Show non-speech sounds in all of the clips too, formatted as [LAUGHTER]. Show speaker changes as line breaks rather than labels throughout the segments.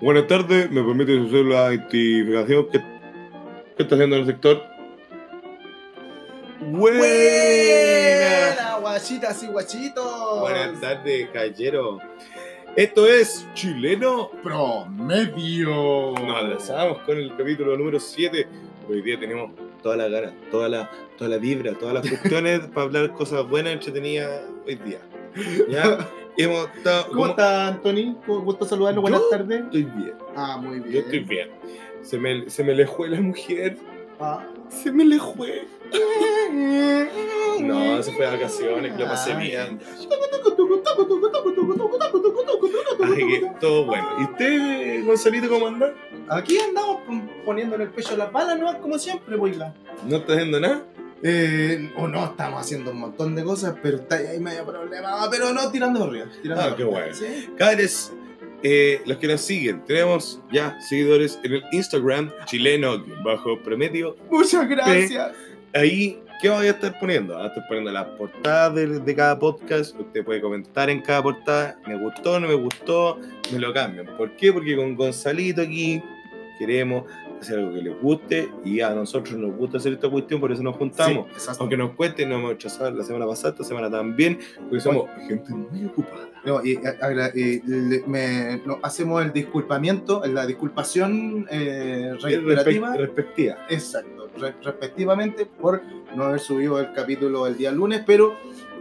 Buenas tardes, me permite hacer la identificación. ¿Qué, qué está haciendo el sector? Buena.
Guachitas y guachitos.
Buenas tardes, caballero. Esto es Chileno.
Promedio.
Nos atrasamos con el capítulo número 7. Hoy día tenemos toda la gana, toda la, toda la vibra, todas las cuestiones [LAUGHS] para hablar cosas buenas, entretenidas hoy día. ¿Ya? [LAUGHS] Hemos estado.
¿Cómo está, Anthony? Gusto saludarlo. Buenas tardes.
Estoy bien.
Ah, muy bien.
Yo estoy bien. Se me, se me le fue la mujer.
Ah.
Se me le fue. No, se fue de vacaciones, que lo pasé bien. Así que todo bueno. ¿Y usted, Gonzalito, cómo anda?
Aquí andamos pon- poniéndole el pecho a las balas, ¿no? Como siempre, boila.
¿No está haciendo nada?
Eh, o no, estamos haciendo un montón de cosas, pero está ahí medio problema. Pero no tirando arriba. Tirando
Ah, qué bueno.
¿Sí?
Eh, los que nos siguen, tenemos ya seguidores en el Instagram chileno bajo promedio.
Muchas gracias.
Ahí, ¿qué voy a estar poniendo? Voy a estar poniendo las portadas de, de cada podcast. Usted puede comentar en cada portada. Me gustó, no me gustó, me lo cambian. ¿Por qué? Porque con Gonzalito aquí queremos hacer algo que les guste y a nosotros nos gusta hacer esta cuestión, por eso nos juntamos.
Sí.
Aunque nos cueste, nos hemos rechazado la semana pasada, esta semana también, porque somos gente muy ocupada.
No, y, y le- me- no, hacemos el disculpamiento, la disculpación eh, reiterativa.
Respect- respectiva.
Exacto, re- respectivamente por no haber subido el capítulo el día lunes, pero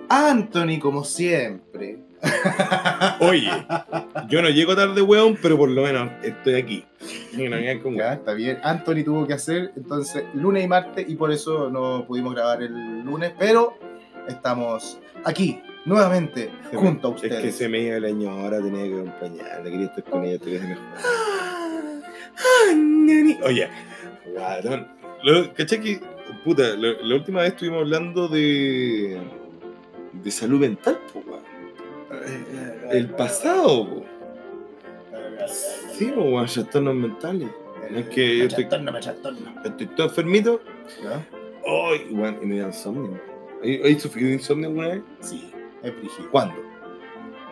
Anthony, como siempre. [LAUGHS]
Oye, yo no llego tarde, weón, pero por lo menos estoy aquí.
Ya, está bien. Anthony tuvo que hacer entonces lunes y martes y por eso no pudimos grabar el lunes, pero estamos aquí nuevamente
Se me-
junto a
Es
ustedes.
que se me iba el año ahora, tenía que acompañarla, quería estar con ella, quería ser mejor. Oye, guatón. Lo- ¿Cachai que, puta, lo- la última vez estuvimos hablando de. de salud mental, po. El pasado, po. Sí, po, weón, trastornos mentales. Es que yo estoy- todo enfermito. Ay, weón, y me da insomnio. ¿Has sufrido insomnio alguna vez?
Sí, es brígido.
¿Cuándo?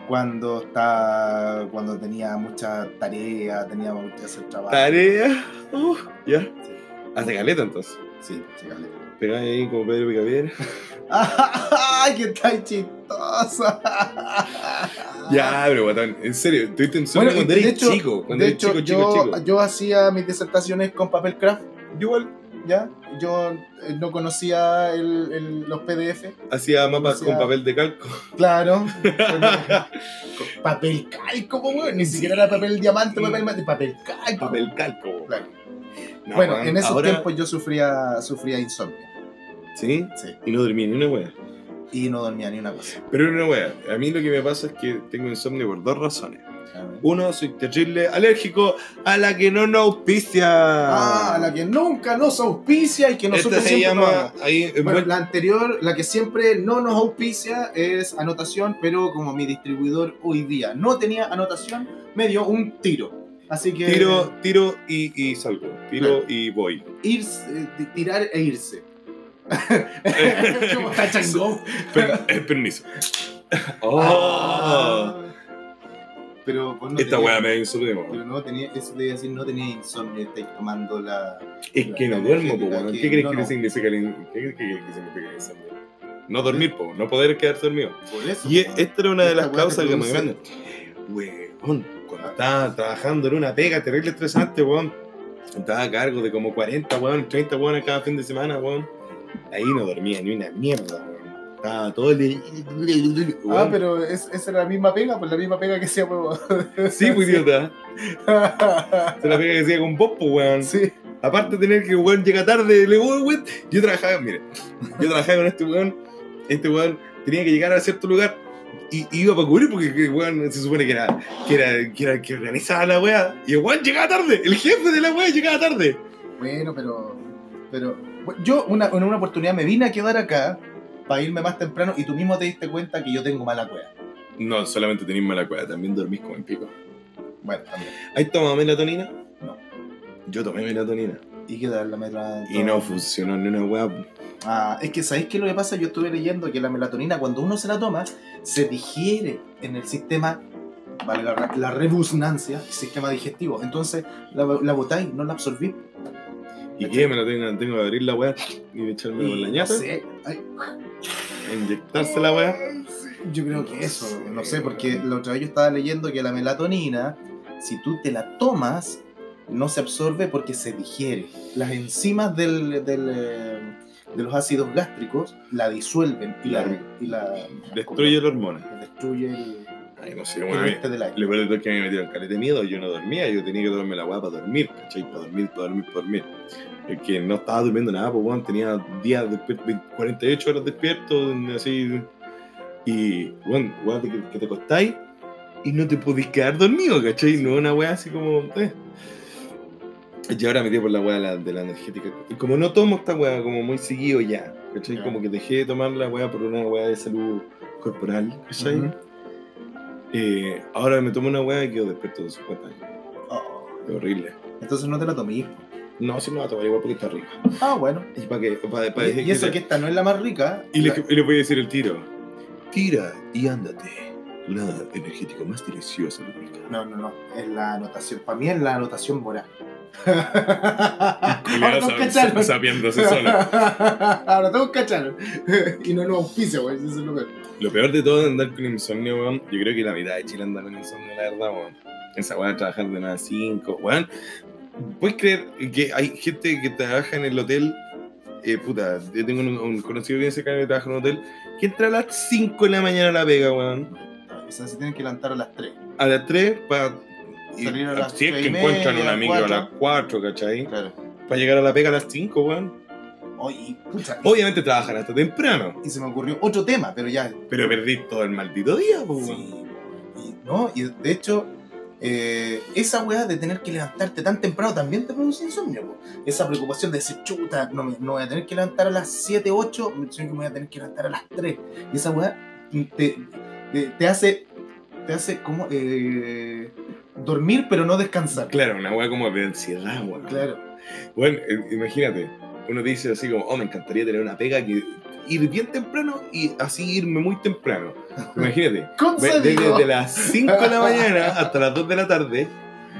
Cuando está, cuando tenía mucha tarea, tenía que hacer trabajo.
Tarea. Uh, ya. Hace caleta entonces.
Sí, sí, caleta.
Pegáis ahí como Pedro Picapiedra. [LAUGHS]
¡Ay, qué tan chistosa! [LAUGHS]
Ya, pero guatón, en serio, tuviste insomnio
Bueno,
cuando eres
hecho-
chico. Cuando
de
eres
hecho,
chico, chico,
yo,
chico.
yo hacía mis disertaciones con papel craft,
igual
¿ya? Yo eh, no conocía el- el- los PDF.
hacía mapas con papel de calco.
Claro. [LAUGHS] Papel calco, weón. Ni siquiera era papel diamante, papel papel calco.
Papel calco.
Claro.
No,
bueno,
weón,
en esos
ahora-
tiempos yo sufría, sufría insomnio.
¿Sí?
Sí.
Y no dormí ni una wea.
Y no dormía ni una cosa.
Pero una wea. A mí lo que me pasa es que tengo insomnio por dos razones. Uno, soy terrible alérgico a la que no nos auspicia.
Ah, a la que nunca nos auspicia y que
Esta
nosotros
se
siempre
llama
tomamos.
ahí en
Bueno,
vuel-
la anterior, la que siempre no nos auspicia es anotación, pero como mi distribuidor hoy día no tenía anotación, me dio un tiro. Así que
tiro, tiro y, y salgo. Tiro y voy.
irse, eh, tirar e irse. [LAUGHS] Como Tachangó.
Per- eh, permiso. Oh.
Ah. Pero vos no
Esta
tenías-
wea me da insomnio.
Pero no tenía, eso te iba a decir, no tenía insomnio, estáis tomando la.
Es que no duermo, po, weón. ¿Qué crees que
no.
significa el in- ¿Qué crees que significa el insomnio? No dormir, po, no poder quedarse dormido.
Por eso.
Y
po.
esta era una de
Esta
las
weá
causas
te
que me
produce-
grandes. Weón, cuando estaba trabajando en una pega terrible estresante, weón. Estaba a cargo de como 40, weón, 30 weón cada fin de semana, weón. Ahí no dormía ni una mierda, weón. Estaba todo el día.
Ah,
weón.
pero es, esa era la misma pega, pues la misma pega que hacía por... [LAUGHS]
Sí, pues idiota. [LAUGHS] Esa es la pega que hacía con vos, pues, weón.
sí.
Aparte de tener que weón llega tarde, le weón, weón. Yo trabajaba, mire, yo trabajaba con este weón. Este weón tenía que llegar a cierto lugar y y iba para cubrir porque que, weón se supone que era, que era, que era que organizaba la weá. Y el weón llegaba tarde, el jefe de la weá llegaba tarde.
Bueno, pero... Pero bueno, yo una, en una oportunidad me vine a quedar acá para irme más temprano y tú mismo te diste cuenta que yo tengo mala cueva.
No, solamente tenés mala cueva, también dormís como en pico.
Bueno, también.
¿Has tomado melatonina?
No.
Yo tomé melatonina
Y que dar la meta...
y no funcionó ni una weá.
Ah, es que ¿sabéis qué es lo que pasa? Yo estuve leyendo que la melatonina cuando uno se la toma se digiere en el sistema valga la- la rebusnancia, sistema digestivo. Entonces, la, la botáis, no la absorbí.
¿Y qué? Me lo tengo, tengo que abrir la weá y echarme con la
Y,
ñata.
no sé,
Inyectarse la weá.
Yo creo que eso, no sé, porque la otra vez yo estaba leyendo que la melatonina, si tú te la tomas, no se absorbe porque se digiere. Las enzimas del, del, eh, de los ácidos gástricos la disuelven y la, y la
Destruye la hormona.
destruye el,
Ay, no sé,
el
weón.
este del aire.
Lo peor de todo es que me metieron caleta de miedo, yo no dormía, yo tenía que tomarme la weá para dormir, ¿cachai? Para dormir, para dormir, para dormir. Es que no estaba durmiendo nada, pues weón, tenía días despierto, 48 horas despierto, así. Y, weón, weá, que, que te acostáis y no te podís quedar dormido, ¿cachai? No una weá así como. Eh. [LAUGHS] Y ahora metí por la weá de la, de la energética. Y como no tomo esta weá como muy seguido ya. Como que dejé de tomar la weá por una weá de salud corporal, ¿cachai?
Ujú.
Eh, ahora me tomo una weá y quedo despierto de 50 años.
Oh,
Qué horrible.
entonces no te la tomé.
No, sí me va a tomar igual porque está rica.
Ah, bueno.
Y para para
Y, y eso que esta no es la más rica.
y le,
la-
y le voy a decir el tiro. Tira y ándate. La energético más deliciosa de Rica.
No, no, no. Es la anotación. Para mí es la anotación moral. [LAUGHS]
Y
Ahora todos cacharon.
sabiéndose solo. [LAUGHS]
Ahora todos cacharon. [LAUGHS] y no nos auspicia, güey. Eso es lo peor.
Lo peor de todo de andar con insomnio, weón. Yo creo que la mitad de Chile anda con insomnio, la verdad, weón. Esa weá de trabajar de nada a 5, weón. ¿Puedes creer que hay gente que trabaja en el hotel? Eh, puta, yo tengo un, un conocido bien cercano que trabaja en un hotel que entra a las 5 de la mañana a la pega, weón.
O sea, se tienen que levantar a las 3.
A las 3 para.
Salir a las
Si es que encuentran una micro a las 4, ¿cachai?
Claro.
Para llegar a la pega a las 5, weón.
Oye, pucha.
Obviamente trabajan hasta temprano,
Y se me ocurrió otro tema, pero ya.
pero perdí todo el maldito día, weón.
Sí. Y, no, y de hecho, eh, esa weá de tener que levantarte tan temprano también te produce insomnio. po. Esa preocupación de decir, chuta, no, me, no voy a tener que levantar a las 7, 8, sino que me voy a tener que levantar a las 3. Y esa weá te, te, te hace, te hace como eh, dormir pero no descansar.
Claro, una weá como de ansiedad, weón.
Claro.
Bueno, eh, imagínate, uno dice así como, oh, me encantaría tener una pega que ir bien temprano y así irme muy temprano. [LAUGHS] Imagínate, desde, desde las 5 de la mañana [LAUGHS] hasta las 2 de la tarde,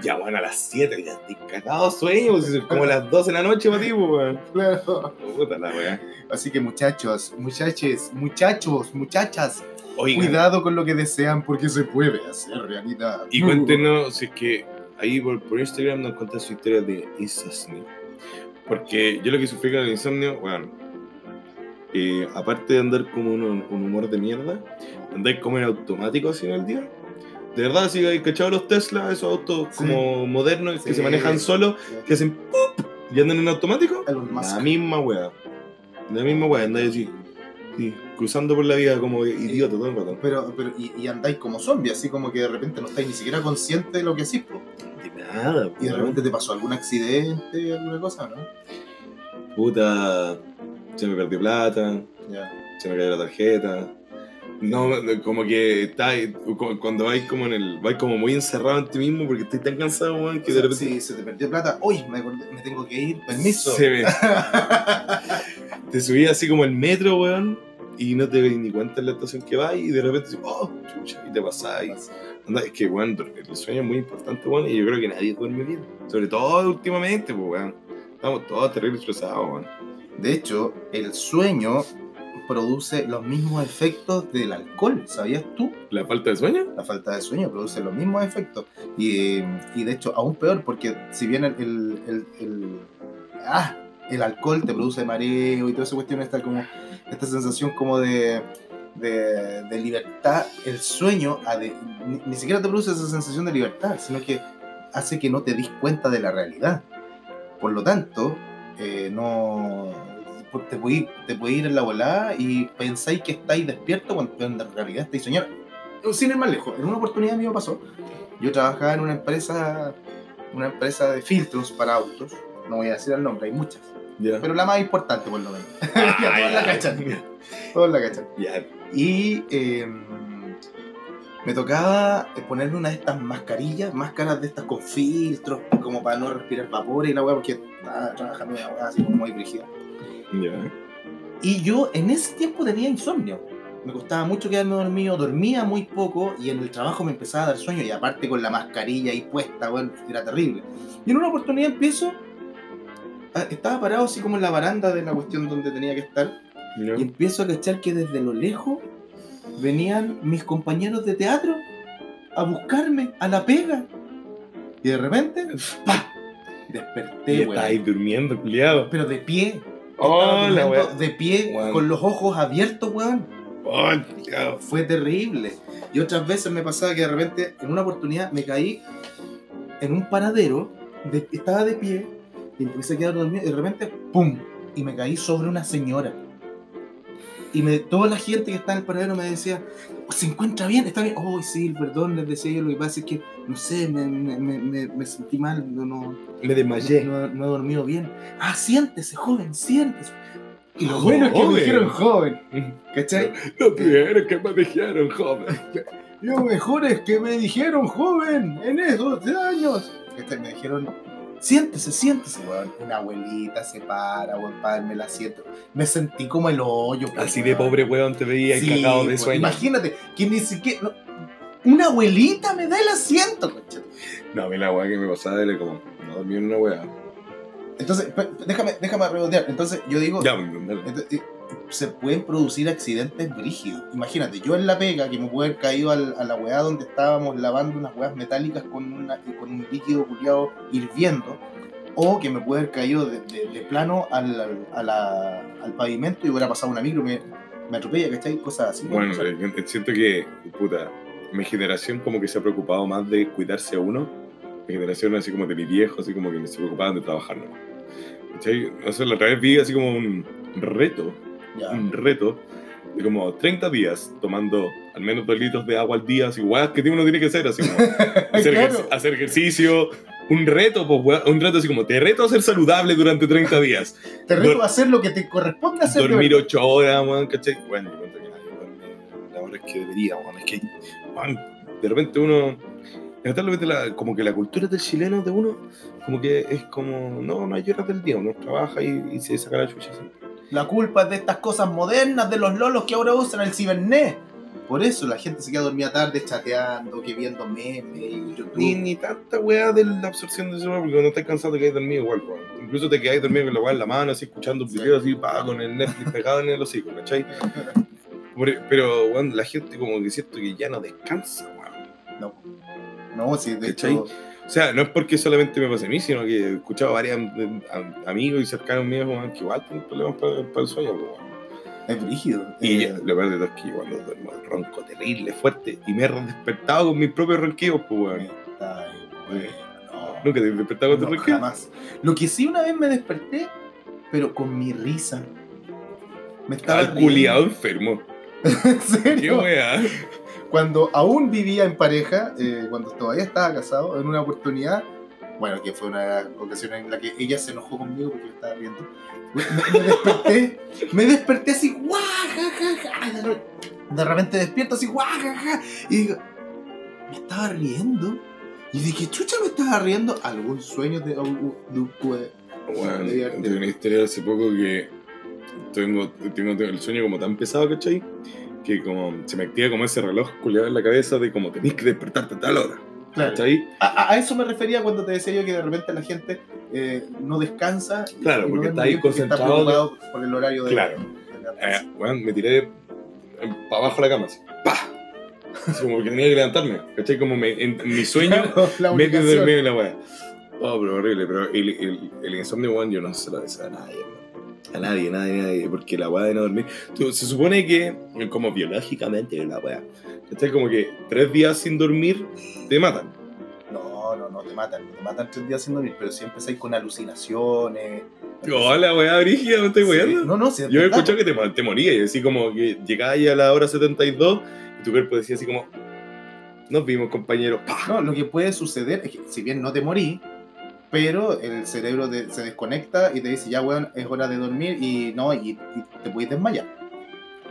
ya bueno, a las 7 ya estoy cagado sueño, pues, es como las 12 de la noche para ti, pues, weón.
Claro.
Puta la weá.
Así que muchachos, muchaches, muchachos, muchachas,
Oigan,
cuidado con lo que desean porque se puede hacer realidad.
y cuéntenos si es que ahí por, por Instagram nos cuentan su historia de insomnio. Porque yo lo que sufrí con el insomnio, bueno, eh, aparte de andar como un, un humor de mierda, andar como en automático así en el día. De verdad, si hay cachado los Tesla, esos autos
Sí.
como modernos que
Sí.
se manejan solos, que hacen ¡pup! y andan en automático, la misma wea. La misma wea, andáis así, sí, cruzando por la vida como idiota todo el rato.
Pero, pero y, y andáis como zombie, así como que de repente no estáis ni siquiera conscientes de lo que hacís. po.
De nada,
Y de repente te pasó algún accidente, alguna cosa, ¿no?
Puta, se me perdió plata,
Ya.
se me cayó la tarjeta. No, como que está cu- cuando vais como en el vais como muy encerrado en ti mismo porque estás tan cansado, weón, que
O
de
sea,
repente
si se te perdió plata, uy, me, me tengo que ir, permiso.
se ve. [LAUGHS] [LAUGHS] te subí así como el metro, weón, y no te ni cuenta en la estación que vas y de repente oh, chucha, y te pasáis. Anda, es que, weón, el sueño es muy importante, weón, y yo creo que nadie duerme bien. Sobre todo últimamente, pues, weón. Estamos todos terribles estresados, weón.
De hecho, el sueño produce los mismos efectos del alcohol, ¿sabías tú?
¿La falta de sueño?
La falta de sueño produce los mismos efectos. Y, y de hecho, aún peor, porque si bien el, el, el- el- ah, el alcohol te produce mareo y toda esa cuestión, esta, como, esta sensación como de, de, de libertad, el sueño de- ni, ni siquiera te produce esa sensación de libertad, sino que hace que no te des cuenta de la realidad. Por lo tanto, eh, no te puede, ir, te puede ir en la volada y pensáis que estáis despiertos cuando en realidad estáis soñando. Sin ir más lejos, en una oportunidad a mí me pasó. Yo trabajaba en una empresa, una empresa de filtros para autos. No voy a decir el nombre, hay muchas.
Ya.
Pero la más importante, por lo menos. [LAUGHS]
Ah,
todos la cachan. Todos la cachan.
Ya,
Y eh, me tocaba ponerme una de estas mascarillas, máscaras de estas con filtros, como para no respirar vapor y la weá, porque estaba trabajando una weá así como muy brígida.
ya.
Y yo en ese tiempo tenía insomnio. me costaba mucho quedarme dormido, dormía muy poco y en el trabajo me empezaba a dar sueño y aparte con la mascarilla ahí puesta, bueno, era terrible. Y en una oportunidad empiezo, estaba parado así como en la baranda de la cuestión donde tenía que estar y empiezo a cachar que desde lo lejos venían mis compañeros de teatro a buscarme a la pega. Y de repente, ¡pa!
Y
Desperté,
estás
weón.
ahí durmiendo, culiado.
Pero de pie.
Oh,
Estaba
la
de pie,
Weón.
con los ojos abiertos, weón.
Oh.
Fue terrible. Y otras veces me pasaba que de repente, en una oportunidad, me caí en un paradero, de- estaba de pie, y empecé a quedar dormido, y de repente, ¡pum! Y me caí sobre una señora. Y me, toda la gente que está en el paradero me decía, ¿se encuentra bien? ¿Está bien? Oh, sí, perdón, les decía yo, lo que pasa es que, no sé, me, me- me- me- sentí mal, no, no,
Me desmayé.
no, no he dormido bien. Ah, siéntese, joven, siéntese. Y lo
Joven.
bueno es que me dijeron joven, ¿cachai?
Lo peor que me dijeron, joven.
Lo mejor es que me dijeron joven en esos años. ¿Cachai? Me dijeron, siéntese, siéntese, weón. Una abuelita se para, weón, para darme el asiento. Me sentí como el hoyo. pues,
Así de
weón.
pobre weón te veía
Sí,
cagado de sueño.
Imagínate, que ni siquiera. no, una abuelita me da el asiento.
No, a mí la weá que me pasaba era como, no dormí en una weá.
Entonces, déjame, déjame redondear. Entonces, yo digo.
Ya.
Entonces, se pueden producir accidentes brígidos. Imagínate, yo en la pega, que me pude haber caído al- a la weá donde estábamos lavando unas weas metálicas con, una, con un líquido culiado hirviendo, o que me pude haber caído de, de- de plano al, al- a la- al pavimento y hubiera pasado una micro, me, me atropella, ¿cachai? Cosas así.
Bueno, eh, siento que, puta, mi generación como que se ha preocupado más de cuidarse a uno. Mi generación así como de mi viejo, así como que se preocupaban de trabajar, ¿no? ¿Cachai? O sea, la otra vez vi así como un reto,
ya.
un reto de como 30 días tomando al menos 2 litros de agua al día, así weas que uno tiene que hacer, así como [LAUGHS] hacer,
Claro.
hacer ejercicio, un reto, pues un reto así como, te reto a ser saludable durante 30 días.
Te reto
dor-
a hacer lo que te corresponde hacer.
dormir
verdad.
8 horas, weón, ¿cachai? Bueno, yo cuento que nadie duerme las horas que debería, weón. Es que, weón, de repente uno. La, como que la cultura del chileno de uno, como que es como, no, no hay horas del día, uno trabaja y, y se saca la chucha. siempre.
La culpa es de estas cosas modernas, de los lolos que ahora usan el cibernet. Por eso la gente se queda dormida tarde chateando, que viendo memes y YouTube.
Ni, ni tanta weá de la absorción del celular, porque cuando estás cansado te quedas dormido igual, weón. Incluso te quedas dormido con la weá en la mano, así escuchando un
Sí.
video así, pa, con el Netflix pegado en el hocico, ¿cachai? [LAUGHS] Por- Pero, weón, la gente como que siento que ya no descansa, weón.
No, no, sí, de
¿Cachai?
hecho,
O sea, no es porque solamente me pase a mí, sino que he escuchado a varios am- amigos y cercanos míos que igual tienen problemas para, para el sueño.
es brígido.
Y
Eh,
lo peor de todo es que cuando duermo ronco terrible, fuerte, y me he despertado con mis propios ronquidos, pues, weón.
bueno, no.
Nunca te he despertado con
No,
tu ronquido.
jamás. Lo que sí una vez me desperté, pero con mi risa. Me estaba
Estaba culiado enfermo. [LAUGHS]
¿En
Qué
serio?
weá.
Cuando aún vivía en pareja, eh, cuando todavía estaba casado, en una oportunidad, bueno, que fue una ocasión en la que ella se enojó conmigo porque le estaba riendo. Me, me desperté, me desperté así, guau, ja, ja, ja. De re- De repente despierto así, guau, ja, ja. Y digo, me estaba riendo. ¿Y qué chucha me estaba riendo? ¿Algún sueño de, de, de-
Bueno,
de-
una historia hace poco que tengo, tengo, tengo el sueño como tan pesado, ¿cachai? Que como se me activa como ese reloj culiado en la cabeza de como tenés que despertarte a tal hora,
Claro. A, a- eso me refería cuando te decía yo que de repente la gente eh, no descansa.
Claro,
y no
porque
duerme
está ahí concentrado
Está preocupado por el horario de.
Claro.
de la-
Eh, weón, me tiré para abajo de la cama, así, como que tenía que levantarme, ¿cachai? Como me, en, en mi sueño, [LAUGHS] medio dormido en la weá. Oh, pero horrible, pero el, el, el insomnio, weón, yo no se lo deseo a nadie. A nadie, nadie, nadie, porque la weá de no dormir. Tú, se supone que, como biológicamente, la weá, ¿cachai? Como que tres días sin dormir te matan.
No, no, no te matan. Te matan tres días sin dormir, pero si empezáis con alucinaciones.
Oh, la weá brígida, me estoy
Sí,
weando.
No, no, sí,
Yo he escuchado que te, te morías, y así como que llegabas a la hora 72 y tu cuerpo decía así como, nos vimos compañero, ¡pa!
No, lo que puede suceder es que, si bien no te morí, pero el cerebro se desconecta y te dice, ya, weón, es hora de dormir y no, y, y te puedes desmayar.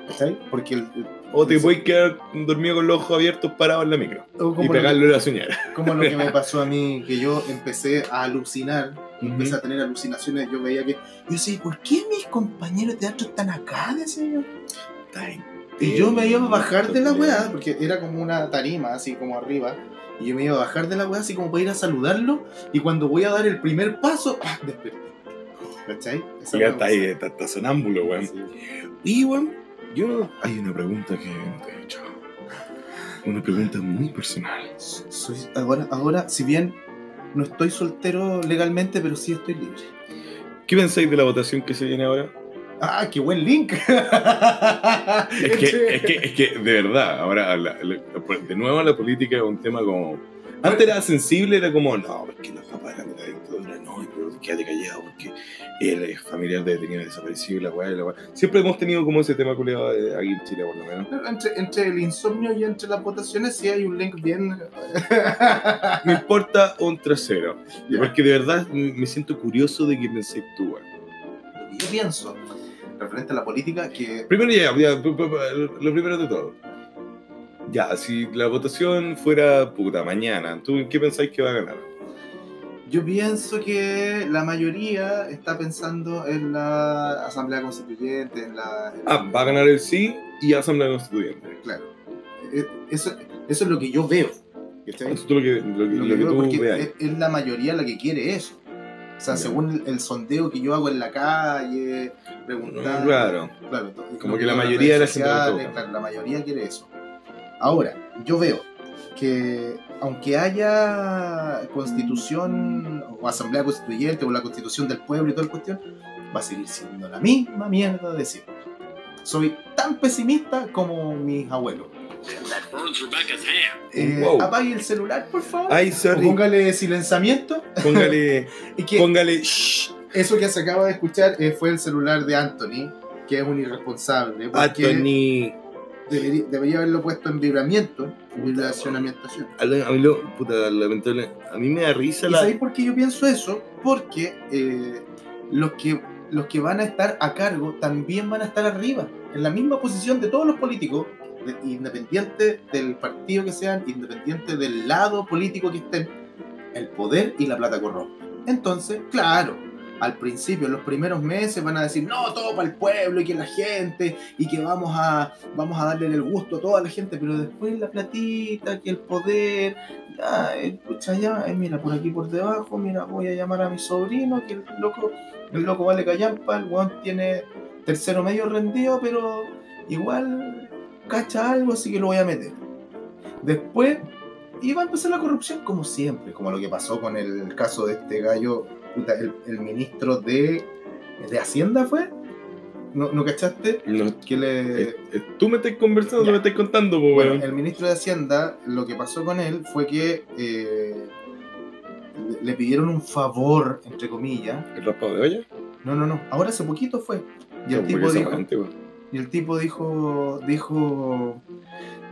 ¿Cachai? Porque el. el-
O te puedes quedar dormido con los ojos abiertos parado en la micro y pegarle la señal.
como lo que me [LAUGHS] pasó a mí, que yo empecé a alucinar, empecé a tener alucinaciones, yo veía que, yo decía, ¿por qué mis compañeros de teatro están acá? Decía yo. Y yo me iba a bajar de la weá, porque era como una tarima, así como arriba. Y yo me iba a bajar de la weá, así como para ir a saludarlo. Y cuando voy a dar el primer paso, [LAUGHS] ¡ah! desperté. ¿Cachai? Esa
Y ya está ahí, está, está sonámbulo, weón.
Sí.
Y, weón, yo. Hay una pregunta que no te he hecho. Una pregunta muy personal.
Soy, ahora, ahora, si bien no estoy soltero legalmente, pero sí estoy libre.
¿Qué pensáis de la votación que se viene ahora?
¡Ah, qué buen link! [LAUGHS]
Es que, es que, es que de verdad, ahora, la- la- de nuevo la política es un tema como. Antes era sensible, era como, no, porque los papás eran de la dictadura, no, pero quédate callado, porque es familiar de detenido desaparecido, la weá, la weá. Siempre hemos tenido como ese tema culiado eh, aquí en Chile, por lo menos.
Entre, entre el insomnio y entre las votaciones sí hay un link bien...
Me importa un trasero, porque de verdad me siento curioso de qué pensáis tú,
que yo pienso, referente a la política, que
Primero ya, ya, lo primero de todo. Ya, si la votación fuera puta mañana, ¿tú qué pensáis que va a ganar?
yo pienso que la mayoría está pensando en la Asamblea Constituyente, en la... en
Ah, va a ganar el sí y Asamblea Constituyente.
Claro. Eh, Eso, eso es lo que yo veo.
Eso es lo que, lo que,
Lo
lo
que
que
veo
tú
porque
veas.
es, es la mayoría la que quiere eso. O sea, según el, el sondeo que yo hago en la calle, preguntando.
Claro.
claro,
Como que la mayoría de la gente
claro, la mayoría quiere eso. Ahora, yo veo que aunque haya constitución o asamblea constituyente o la constitución del pueblo y toda la cuestión, va a seguir siendo la misma mierda de siempre. Soy tan pesimista como mis abuelos. Eh,
Wow.
Apague el celular, por favor.
Ay,
o
sorry.
póngale silenciamiento.
Póngale, [LAUGHS]
Y que
póngale. shh,
eso que se acaba de escuchar eh, fue el celular de Anthony, que es un irresponsable.
Anthony.
debería, debería haberlo puesto en vibramiento, vibracionamiento.
A mí lo- puta, lamentable. A mí me da risa
¿Y
la.
sabéis por qué yo pienso eso? Porque eh, los, que, los que van a estar a cargo también van a estar arriba, en la misma posición de todos los políticos, de- independiente del partido que sean, independiente del lado político que estén, el poder y la plata corrompen. Entonces, claro, al principio, en los primeros meses van a decir, no, todo para el pueblo y que la gente, y que vamos a, vamos a darle el gusto a toda la gente, pero después la platita, que el poder, ya, eh, pucha, ya, eh, mira, por aquí por debajo, mira, voy a llamar a mi sobrino, que el loco, el loco vale callampa, el weón tiene tercero medio rendido, pero igual cacha algo, así que lo voy a meter. Después, va a empezar la corrupción como siempre, como lo que pasó con el caso de este gallo, puta, el, el ministro de, de Hacienda fue, ¿no, ¿no cachaste?
No,
Que le,
eh, eh, tú me estás conversando, tú me estás contando, po,
Bueno,
weón.
el ministro de Hacienda, lo que pasó con él fue que eh, le- pidieron un favor, entre comillas.
¿El raspado de olla?
No, no, no. Ahora hace poquito fue. Y el tipo dijo. Y el tipo dijo, dijo,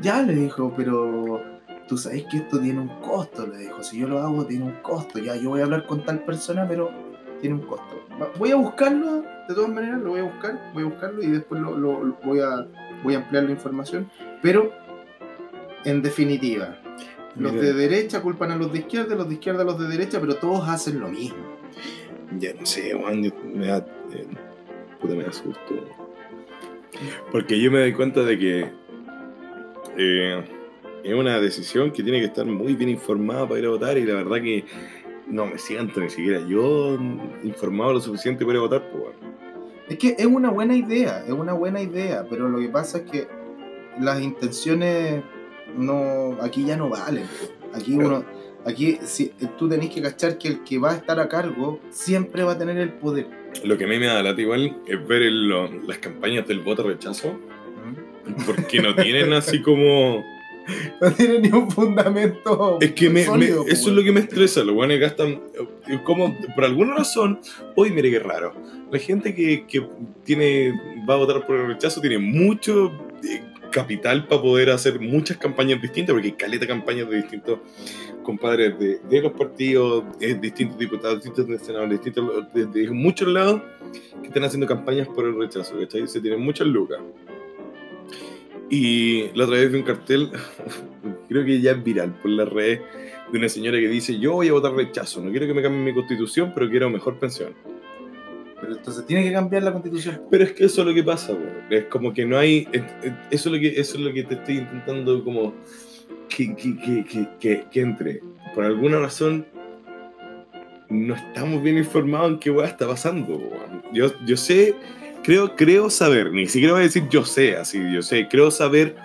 ya le dijo, pero tú sabes que esto tiene un costo, le dijo. Si yo lo hago, tiene un costo. Ya, yo voy a hablar con tal persona, pero tiene un costo. Voy a buscarlo, de todas maneras, lo voy a buscar, voy a buscarlo y después lo, lo- lo voy, a, voy a ampliar la información. Pero, en definitiva, los
Mira.
de derecha culpan a los de izquierda, los de izquierda a los de derecha, pero todos hacen lo mismo.
Ya no sé, yo- me da. eh, puta, me da susto. Porque yo me doy cuenta de que. eh, es una decisión que tiene que estar muy bien informada para ir a votar y la verdad que no me siento ni siquiera yo informado lo suficiente para ir a votar, pues.
Es que es una buena idea, es una buena idea, pero lo que pasa es que las intenciones no aquí ya no valen. Aquí uno aquí si, tú tenés que cachar que el que va a estar a cargo siempre va a tener el poder.
Lo que a mí me da lata igual es ver el- lo- las campañas del voto rechazo, porque no tienen así como...
No tiene ni un fundamento.
Es que me, me-
sólido,
eso es lo que me estresa, los buenos gastan, eh, como por alguna razón, hoy mire qué raro, la gente que, que tiene va a votar por el rechazo tiene mucho eh, capital para poder hacer muchas campañas distintas, porque hay caleta campañas de distintos compadres de, de los partidos, de distintos diputados, distintos senadores, distintos de, de muchos lados que están haciendo campañas por el rechazo, ¿cachai? Se tienen muchas lucas. Y la otra vez vi un cartel, [LAUGHS] creo que ya es viral por las redes, de una señora que dice, yo voy a votar rechazo, no quiero que me cambien mi constitución, pero quiero mejor pensión.
Pero entonces tiene que cambiar la constitución.
Pero es que eso es lo que pasa, weón. Es como que no hay. es- es- Eso es lo que, eso es lo que te estoy intentando como que, que, que, que, entre. Por alguna razón no estamos bien informados en qué weá está pasando. Yo, yo sé, creo, creo saber, ni siquiera voy a decir yo sé, así, yo sé, creo saber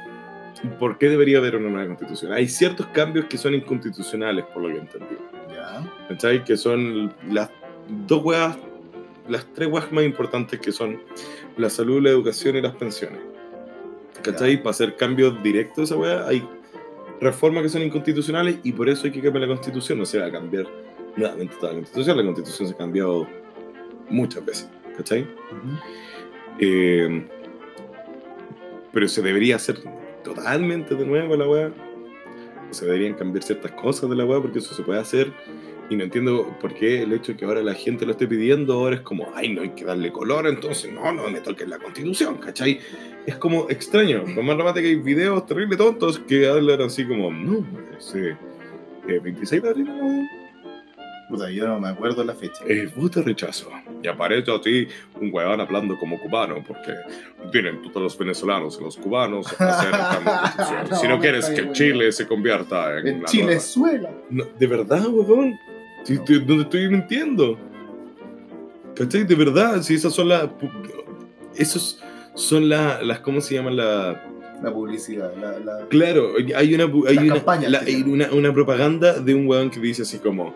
por qué debería haber una nueva constitución. Hay ciertos cambios que son inconstitucionales, por lo que entendí.
Ya.
¿cachai? Que son las dos weas, las tres weas más importantes que son la salud, la educación y las pensiones. ¿Cachai? Para hacer cambios directos a esa wea hay reformas que son inconstitucionales y por eso hay que cambiar la constitución. No se va a cambiar nuevamente toda la constitución. La constitución se ha cambiado muchas veces. ¿Cachai? Eh, pero se debería hacer totalmente de nuevo la weá. Se deberían cambiar ciertas cosas de la weá porque eso se puede hacer. Y no entiendo por qué el hecho de que ahora la gente lo esté pidiendo ahora es como, ay, no hay que darle color, entonces no, no me toquen la constitución, ¿cachai? Es como extraño. Lo más remate que hay videos terrible tontos que hablan así como, no, ese eh, 26 de abril, ¿no?
Puta, yo no me acuerdo la fecha.
Eh, voto rechazo. Y aparece a ti un huevón hablando como cubano, porque tienen todos los venezolanos y los cubanos a. [LAUGHS]
No,
si no quieres que
bien,
Chile se convierta en,
En
la
Chilezuela.
nueva- No, de verdad, huevón. Si te- no te estoy mintiendo. ¿Cachai? De verdad, si esas son las. Esos son la- las. ¿Cómo se llaman? La,
La publicidad, la, la...
Claro, hay una, hay una,
que
hay una, una propaganda de un huevón que dice así como.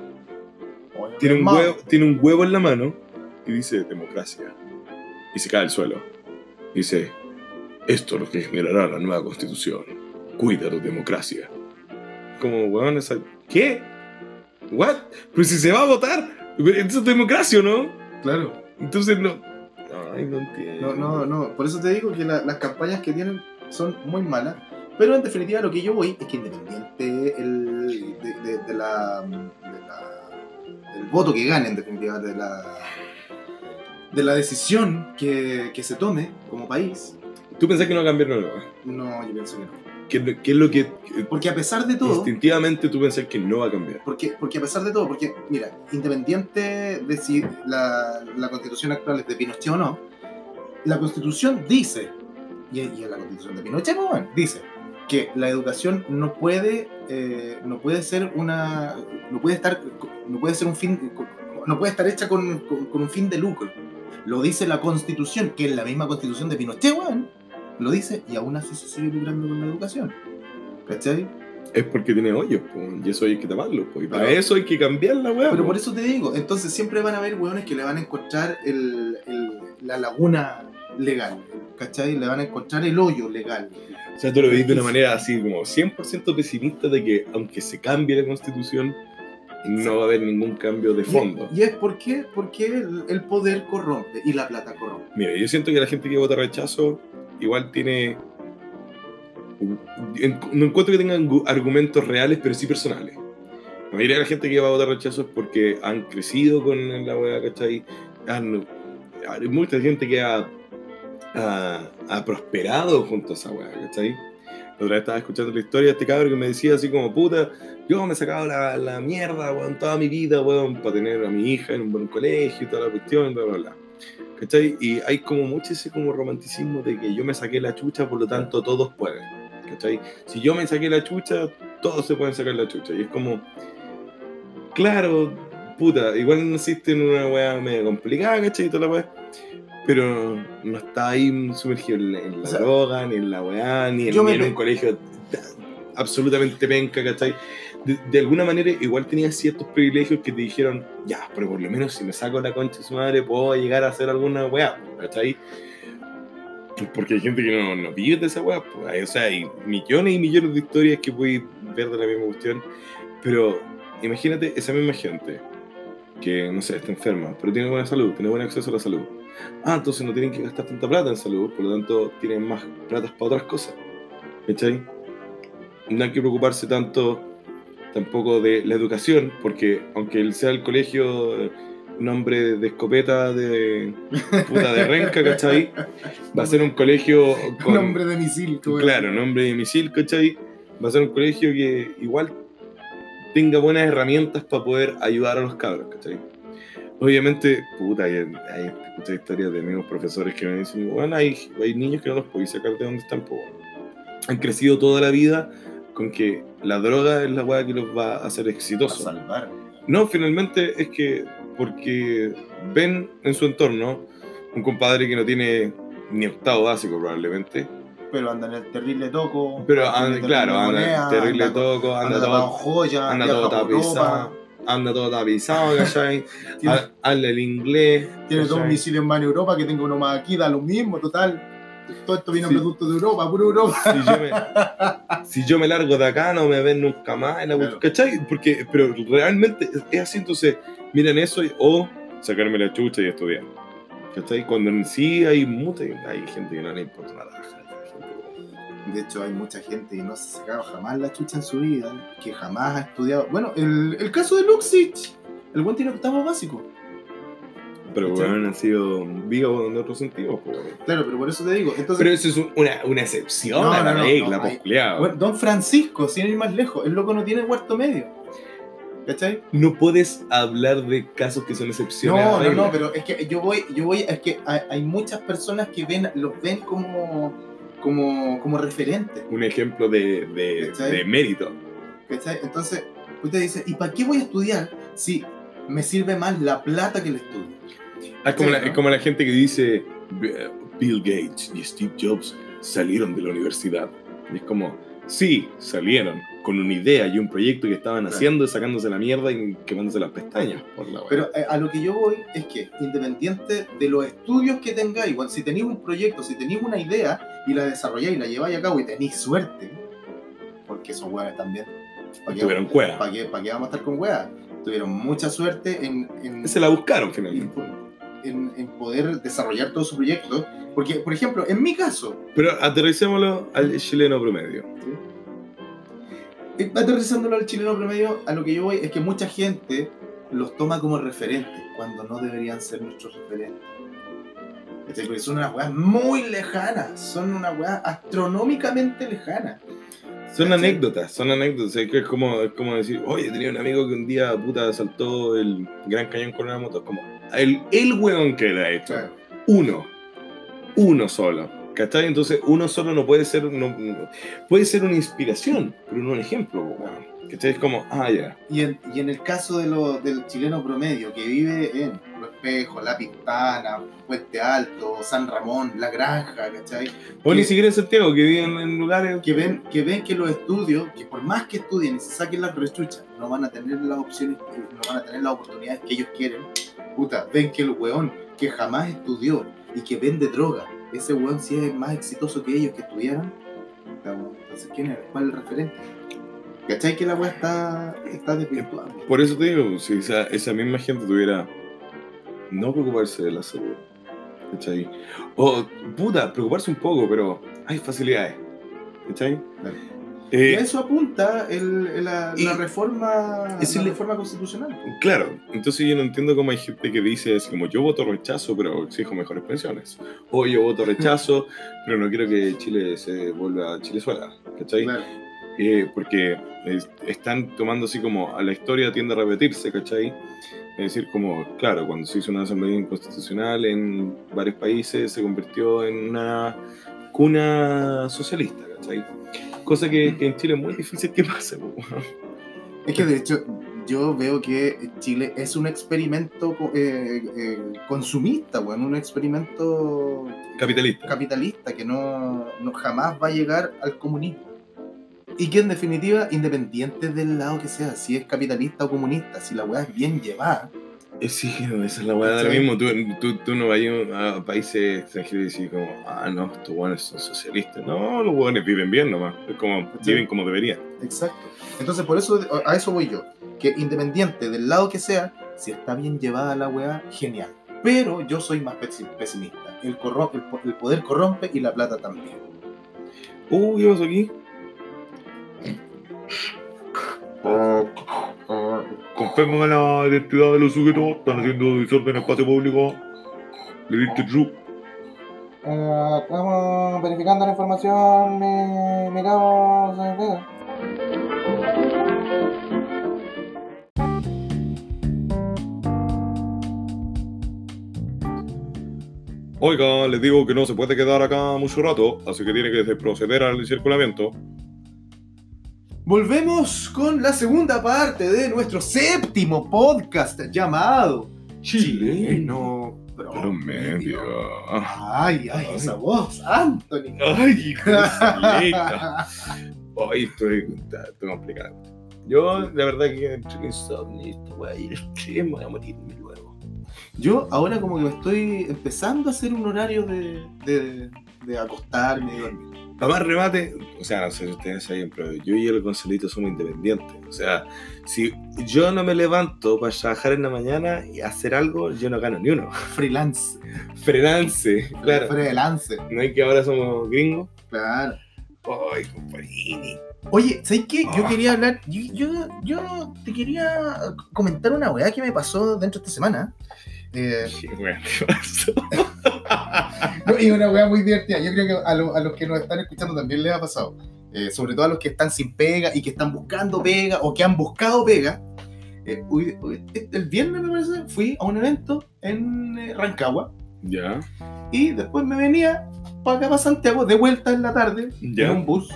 Oye,
tiene un, huevo, tiene un huevo en la mano y dice democracia. Y se cae al suelo. Dice, esto es lo que generará la nueva constitución. Cuida tu democracia. Como, weón, esa... ¿Qué? ¿What? Pero si se va a votar, eso es democracia, ¿o ¿no?
Claro.
Entonces no... Ay, no entiendo.
No, no, no. Por eso te digo que la- las campañas que tienen son muy malas. Pero en definitiva lo que yo voy es que independiente el, de, de- de la, de la- del voto que gane, en definitiva, de la, de la decisión que, que se tome como país,
¿Tú pensás que no va a cambiar nada?
no, yo pienso que no.
¿Qué, qué es lo que...
Porque a pesar de todo,
Instintivamente tú pensás que no va a cambiar.
porque, porque a pesar de todo, porque mira, independiente de si la, la constitución actual es de Pinochet o no, la constitución dice, y, y en la constitución de Pinochet, pues, bueno, dice que la educación no puede, eh, no puede ser una, no puede estar, no puede ser un fin, no puede estar hecha con, con- con un fin de lucro. Lo dice la constitución, que es la misma constitución de Pinochet, weón. Lo dice y aún así se sigue lucrando con la educación. ¿Cachai?
Es porque tiene hoyos, y eso hay que taparlo. y para
Pero-
eso hay que cambiar la weá.
Pero
po.
por eso te digo, entonces siempre van a haber hueones que le van a encontrar el, el- la laguna legal, ¿cachai? Le van a encontrar el hoyo legal.
O sea, tú lo veis de una manera así como 100% pesimista de que aunque se cambie la constitución, no va a haber ningún cambio de fondo.
Y, y es porque, porque el, el poder corrompe y la plata corrompe.
Mira, yo siento que la gente que vota rechazo igual tiene... en- No encuentro que tengan gu- argumentos reales, pero sí personales. La mayoría de la gente que va a votar rechazo es porque han crecido con la weá, ¿cachai? Han, hay mucha gente que ha prosperado junto a esa weá, ¿cachai? La otra vez estaba escuchando la historia de este cabrón que me decía así como, puta, yo me he sacado la, la mierda, weón, toda mi vida, weón, para tener a mi hija en un buen colegio y toda la cuestión, bla, bla, bla. ¿Cachai? Y hay como mucho ese como romanticismo de que yo me saqué la chucha, por lo tanto todos pueden. ¿Cachai? Si yo me saqué la chucha, todos se pueden sacar la chucha. Y es como, claro, puta, igual naciste en una weá medio complicada, ¿cachai? Y toda la weá. Pero no está ahí sumergido en, la- en la
O sea,
droga, ni en la weá, ni en, ni en un colegio absolutamente penca, ¿cachai? De, alguna manera igual tenías ciertos privilegios que te dijeron, ya, pero por lo menos si me saco la concha de su madre puedo llegar a hacer alguna weá, ¿cachai? Porque hay gente que no, no vive de esa weá, pues, o sea, hay millones y millones de historias que puedes ver de la misma cuestión, pero imagínate esa misma gente que, no sé, está enferma, pero tiene buena salud, tiene buen acceso a la salud. Ah, entonces no tienen que gastar tanta plata en salud, por lo tanto tienen más plata para otras cosas. ¿Cachai? No hay que preocuparse tanto tampoco de la educación, porque aunque él sea el colegio eh, nombre de escopeta de puta de renca, ¿cachai? Va a ser un colegio [LAUGHS] con...
Nombre de misil. como-
Claro, nombre de misil, ¿cachai? Va a ser un colegio que igual tenga buenas herramientas para poder ayudar a los cabros, ¿cachai? Obviamente, puta, hay, hay muchas historias de amigos profesores que me dicen, bueno, hay, hay niños que no los podéis sacar de donde están, po. Han crecido toda la vida con que la droga es la weá que los va a hacer exitosos.
salvar.
No, finalmente es que porque ven en su entorno un compadre que no tiene ni octavo básico probablemente,
Pero anda en el terrible toco.
pero
anda en
anda,
el
claro,
terrible
anda
moneda,
terrible
anda con-
toco, anda,
anda en
todo,
joya,
anda todo tapizado, anda todo tapizado, ¿cachai? [LAUGHS] Habla el inglés.
Tiene todo un
¿cachai?
misil en Europa, que tenga uno más aquí, da lo mismo, total. Todo esto viene
Sí.
producto de Europa, puro Europa.
si yo, me, [LAUGHS] si yo me largo de acá, no me ven nunca más. en la-
Claro.
¿Cachai? Porque, pero realmente es- así, entonces, miren eso y- o sacarme la chucha y estudiar. ¿Cachai? Cuando en sí hay mucha, hay gente que no le importa nada.
De hecho, hay mucha gente que no se ha sacado jamás la chucha en su vida, que jamás ha estudiado. Bueno, el, el caso de Luxich, el buen tiene octavo básico.
Pero
¿Cachai?
bueno, han sido vivos en otros sentidos. weón.
Claro, pero por eso te digo. Entonces,
Pero eso es un- una, una excepción
No,
a la
no, no,
regla, pues,
hay- bueno, Don Francisco, sin ir más lejos, el loco no tiene cuarto medio. ¿Cachai?
No puedes hablar de casos que son excepciones.
No, no, no, pero es que yo voy, yo voy, es que hay, hay muchas personas que ven, los ven como, como, como referentes.
Un ejemplo de, de,
¿Cachai?
de mérito.
¿Cachai? Entonces, usted dice, ¿y para qué voy a estudiar si me sirve más la plata que el estudio?
Ah, Es como,
Sí,
la,
¿no?
como la gente que dice "B- Bill Gates y Steve Jobs salieron de la universidad. Y es como, sí, salieron con una idea y un proyecto que estaban
Claro.
haciendo, sacándose la mierda y quemándose las pestañas por la.
Pero eh, a lo que yo voy es que, independiente de los estudios que tengáis, igual si tenéis un proyecto, si tenéis una idea y la desarrolláis y la lleváis a cabo y tenéis suerte, porque son hueones también. ¿Para
Tuvieron
para qué- para qué vamos a estar con hueas? Tuvieron mucha suerte en, en,
Se la buscaron
en,
finalmente.
en- en poder desarrollar todo su proyecto. Porque, por ejemplo, en mi caso,
Pero aterricémoslo al chileno promedio.
eh, aterrizándolo al chileno promedio, a lo que yo voy es que mucha gente los toma como referentes cuando no deberían ser nuestros referentes. Porque son unas weas muy lejanas, son unas weas astronómicamente lejanas.
Son
¿Cachai?
anécdotas, son anécdotas. Es, como, es como decir, oye, tenía un amigo que un día puta saltó el Gran Cañón con una moto. Es como, el, el weón que era esto.
Claro.
uno, uno solo. ¿Cachai? Entonces uno solo no puede ser, no, puede ser una inspiración, pero no un ejemplo. weón. ¿Cachai? Es como, ah, ya.
Y en, y en el caso de lo, del chileno promedio que vive en Los Espejos, La Pintana, Puente Alto, San Ramón, La Granja, ¿cachai?
O ni siquiera en Santiago, que viven en lugares...
que ven, que ven que los estudios, que por más que estudien y se saquen las rechuchas, no van a tener las opciones, no van a tener las oportunidades que ellos quieren. Puta, ven que el weón que jamás estudió y que vende droga, ese weón sí es más exitoso que ellos que weón, Entonces, ¿quién es? ¿Cuál es el referente? ¿Cachai que la weá está, está desvirtuada?
Por eso te digo, si esa, esa misma gente tuviera no preocuparse de la salud, ¿cachai? O, puta, preocuparse un poco, pero hay facilidades, ¿cachai?
Claro.
Eh,
y a eso apunta el- la, la reforma,
es
la
el-
reforma constitucional.
Claro, entonces yo no entiendo cómo hay gente que dice así como yo voto rechazo, pero exijo mejores pensiones. O yo voto rechazo, [LAUGHS] pero no quiero que Chile se vuelva Chilezuela, ¿cachai?
Claro.
Eh, porque es- están tomando así como a la historia tiende a repetirse, ¿cachai? Es decir, como, claro, cuando se hizo una asamblea inconstitucional en varios países se convirtió en una cuna socialista, ¿cachai? Cosa que, que en Chile es muy difícil que pase.
Es que de hecho yo veo que Chile es un experimento eh, eh, consumista, weón, un experimento
Capitalista.
capitalista que no, no jamás va a llegar al comunismo. Y que en definitiva, independiente del lado que sea, si es capitalista o comunista, si la weá es bien llevada,
Sí, esa es la weá de lo
¿Cachai?
mismo. Tú, tú, tú no vas a países extranjeros y decís como, ah, no, estos weones son socialistas. No, los weones viven bien nomás. Es como,
¿Cachai?
viven como deberían.
Exacto. Entonces, por eso, a eso voy yo. Que independiente del lado que sea, si está bien llevada la weá, genial. Pero yo soy más pesi- pesimista. El, corro- el, po- el poder corrompe y la plata también.
Uh, ¿qué pasó aquí? Confirman la identidad de los sujetos. Están haciendo desorden en espacio público. ¿Le diste true?
Uh, estamos verificando la información, mi, mi cabo Saavedra.
Oiga, les digo que no se puede quedar acá mucho rato, así que tiene que proceder al circulamiento.
Volvemos con la segunda parte de nuestro séptimo podcast llamado Chileno
Promedio.
Ay, ay, esa voz, Anthony.
Ay, Joselita. [LAUGHS] Ay, estoy, estoy complicado. Yo, la verdad, que entre el insomnio, esto voy a ir extremo, voy a morirme luego.
Yo ahora como que me estoy empezando a hacer un horario de, de, de acostarme y dormir.
Para más remate, o sea, no sé si ustedes saben, pero yo y el Gonzalito somos independientes. O sea, si yo no me levanto para trabajar en la mañana y hacer algo, yo no gano ni uno. [LAUGHS]
Freelance.
Freelance, claro.
Freelance.
No hay que ahora somos gringos.
Claro.
Ay, compañini.
Oye, ¿sabes qué? Yo
Ah.
quería hablar, yo, yo, yo te quería comentar una weá que me pasó dentro de esta semana. Eh, [LAUGHS] no, y una weá muy divertida. Yo creo que a, lo- a los que nos están escuchando también les ha pasado. Eh, sobre todo a los que están sin pega y que están buscando pega o que han buscado pega. Eh, hoy- hoy- el viernes, me parece, fui a un evento en eh, Rancagua
Ya,
y después me venía para acá, para Santiago, de vuelta en la tarde, en
ya.
un bus.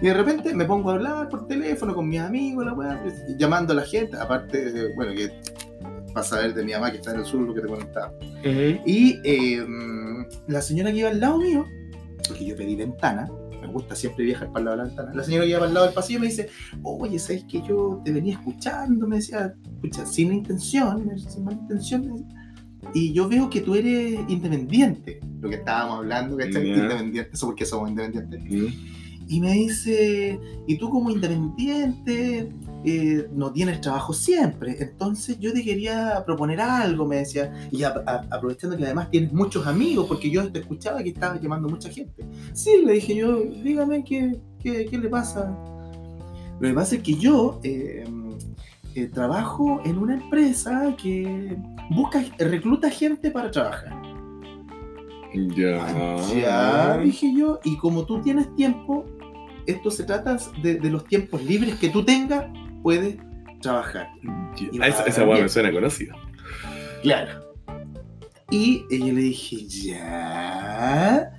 Y de repente me pongo a hablar por teléfono con mis amigos, la weá, pues, llamando a la gente, aparte, bueno, que para saber de mi mamá que está en el sur, lo que te comentaba.
Ujú.
Y eh, la señora que iba al lado mío, porque yo pedí ventana, me gusta siempre viajar para el lado de la ventana, la señora que iba para el lado del pasillo me dice, oye, ¿sabes que yo te venía escuchando? Me decía, escucha, sin intención, sin mala intención. y yo veo que tú eres independiente, lo que estábamos hablando, ¿cachai?
Ya.
Independiente, eso porque somos independientes.
Ujú.
Y me dice, y tú como independiente eh, no tienes trabajo siempre, entonces yo te quería proponer algo, me decía, y a- a- aprovechando que además tienes muchos amigos, porque yo te escuchaba que estabas llamando mucha gente. Sí, le dije yo, dígame qué, qué, qué le pasa. Lo que pasa es que yo eh, eh, trabajo en una empresa que busca, recluta gente para trabajar.
Ya.
Ya, dije yo, y como tú tienes tiempo, esto se trata de, de los tiempos libres que tú tengas, puedes trabajar.
Ah, Esa, esa me suena conocida.
Claro. Y yo le dije, ya.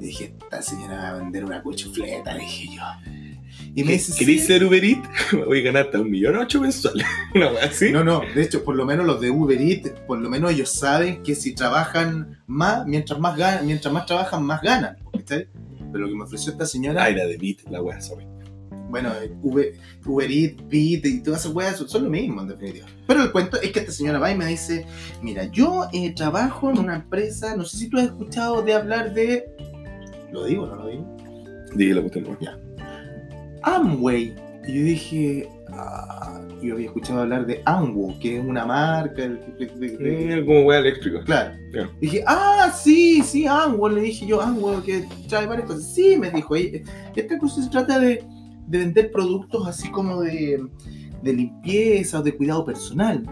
Le dije, esta señora va a vender una cuchufleta, le dije yo. Y me dice,
¿Querés
"Sí".
ser Uber Eats? [LAUGHS] Voy a ganar hasta un millón ocho mensuales. [LAUGHS] Una así.
No, no, de hecho, por lo menos los de Uber Eats, por lo menos ellos saben que si trabajan más, mientras más ganan, mientras más trabajan, más ganan. ¿cachai? Pero lo que me ofreció esta señora
Ah, era de Beat, la weá, sorry.
bueno, eh, Uber, Uber Eats, Beat y todas esas weas son, lo mismo en definitiva. Pero el cuento es que esta señora va y me dice, mira, yo eh, trabajo en una empresa, no sé si tú has escuchado de hablar de... ¿Lo digo o no lo digo?
Dije la cuestión. ¿no?
Amway. Y yo dije, yo había escuchado hablar de Amwo, que es una marca... de-
Mm, Como weá eléctrica.
Claro.
Ya.
Dije, ah, sí, sí, Amwo. Le dije yo, Amwo, que trae varias cosas. Sí, me dijo. "eh, Esta cosa se trata de, de vender productos así como de, de limpieza o de cuidado personal.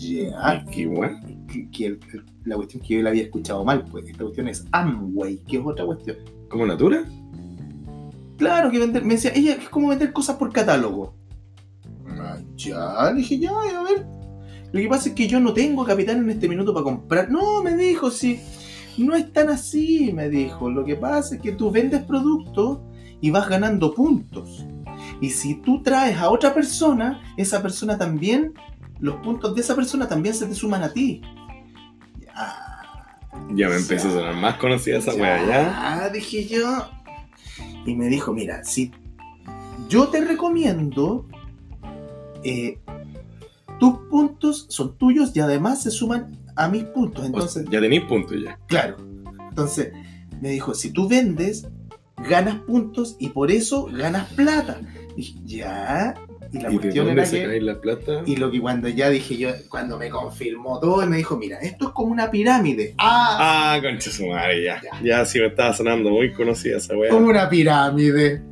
Ya.
Ay, qué weá.
Que, que el- la cuestión que yo la había escuchado mal, pues esta cuestión es Amway, que es otra cuestión.
¿Como Natura?
Claro que vender, me decía, ella es como vender cosas por catálogo. Ah, ya, le dije, ya, a ver. Lo que pasa es que yo no tengo capital en este minuto para comprar. No, me dijo, sí. No es tan así, me dijo. Lo que pasa es que tú vendes productos y vas ganando puntos. Y si tú traes a otra persona, esa persona también, los puntos de esa persona también se te suman a ti. Ya.
Ya me empezó a sonar más conocida esa weá, ¿ya?
Ya, dije yo. Y me dijo, mira, si yo te recomiendo, eh, tus puntos son tuyos y además se suman a mis puntos. Entonces,
ya tenéis puntos ya.
claro. Entonces, me dijo, si tú vendes, ganas puntos y por eso ganas plata. Dije, ya. Y la
¿Y de
cuestión
dónde
era que...
la plata?
Y lo que cuando ya dije yo, cuando me confirmó todo, y me dijo, mira, esto es como una pirámide. Ah,
Ah, concha su madre, ya.
Ya.
Ya sí me estaba sonando muy conocida esa weá.
como una pirámide.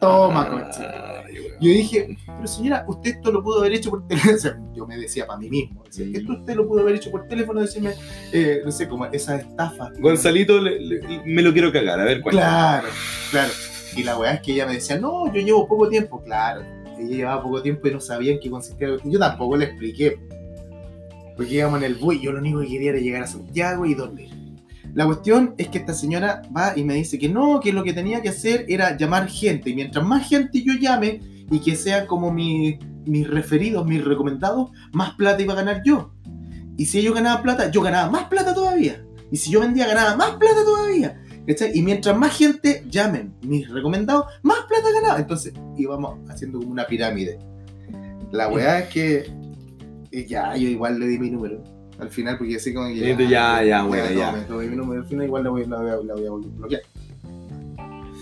Toma, concha.
Ay, weón.
Yo dije, pero señora, usted esto lo pudo haber hecho por teléfono. [LAUGHS] Yo me decía para mí mismo. decía,
Mm.
esto usted lo pudo haber hecho por teléfono, decirme, eh, no sé, como esa estafa.
Gonzalito, le- le- me lo quiero cagar, a ver cuál.
Claro, claro. Y la weá es que ella me decía, no, yo llevo poco tiempo. Claro, ella llevaba poco tiempo y no sabía en qué consistía. Yo tampoco le expliqué. Porque íbamos en el bus y yo lo único que quería era llegar a Santiago y dormir. La cuestión es que esta señora va y me dice que no, que lo que tenía que hacer era llamar gente. Y mientras más gente yo llame y que sea como mi- mis referidos, mis recomendados, más plata iba a ganar yo. Y si ellos ganaban plata, yo ganaba más plata todavía. Y si yo vendía, ganaba más plata todavía. ¿Cachai? Y mientras más gente llamen mis recomendados, más plata ganaba. Entonces íbamos haciendo como una pirámide. La weá es que ya, yo igual le di mi número. Al final, porque así como que.
Ya, ya, bueno, ya.
tome, tome mi número. Al final, igual la voy, la voy la a bloquear.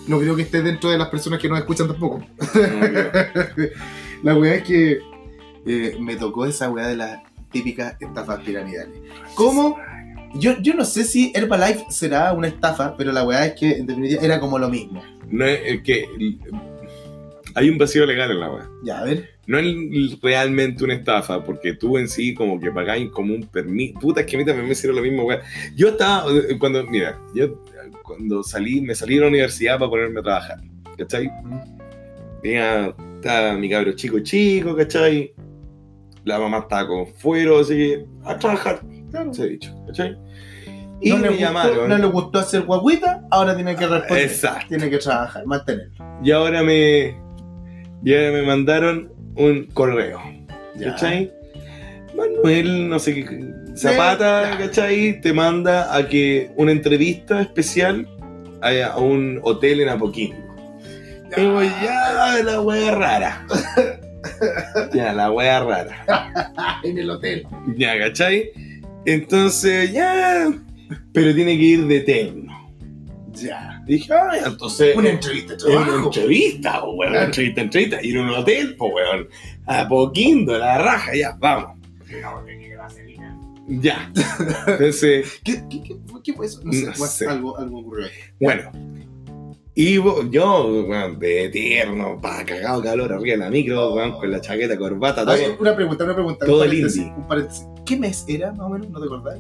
No creo que esté dentro de las personas que nos escuchan tampoco. [LAUGHS] La weá es que eh, me tocó esa weá de las típicas estafas piramidales. ¿Cómo? Yo, yo no sé si Herbalife será una estafa, pero la weá es que en definitiva era como lo mismo.
No es es que hay un vacío legal en la web.
Ya, a ver.
No es realmente una estafa, porque tú en sí como que pagáis como un permiso. Puta, es que a mí también me hicieron lo mismo, weón. Yo estaba, eh, cuando, mira, yo cuando salí, me salí de la universidad para ponerme a trabajar, ¿cachai? Tenía, estaba mi cabro chico chico, ¿cachai? La mamá estaba con fuero, así que a trabajar,
Claro.
se ha dicho, ¿cachai? Y
no, le gustó,
llamaron.
no le gustó hacer guaguita, ahora tiene que responder.
Exacto.
Tiene que trabajar, mantenerlo.
Y ahora me, y ahora me mandaron un correo.
Ya.
¿Cachai? Manuel, no sé qué, Zapata. ¿cachai? Te manda a que una entrevista especial a, un hotel en Apoquindo. Y digo, ya, la wea rara. [LAUGHS] ya, la wea rara. [LAUGHS]
en el hotel.
Ya, ¿cachai? Entonces, ya. Pero tiene que ir de terno.
Ya.
Dije, ay, entonces.
Una entrevista
una entrevista, weón.
Claro.
Entrevista, entrevista. Ir a un hotel, po, weón. A Poquindo, la raja, ya, vamos. Ya. Entonces,
¿Qué, qué, qué, qué fue eso? No sé,
No
bueno,
sé.
Algo, algo ocurrió ahí.
bueno. Y yo, weón, de tierno, pa, cagado calor arriba de la micro, weón, con la chaqueta, corbata, todo.
Oye, una pregunta, una pregunta.
Todo
un
el indie.
un paréntesis. ¿Qué mes era, más o menos? ¿No te acordás?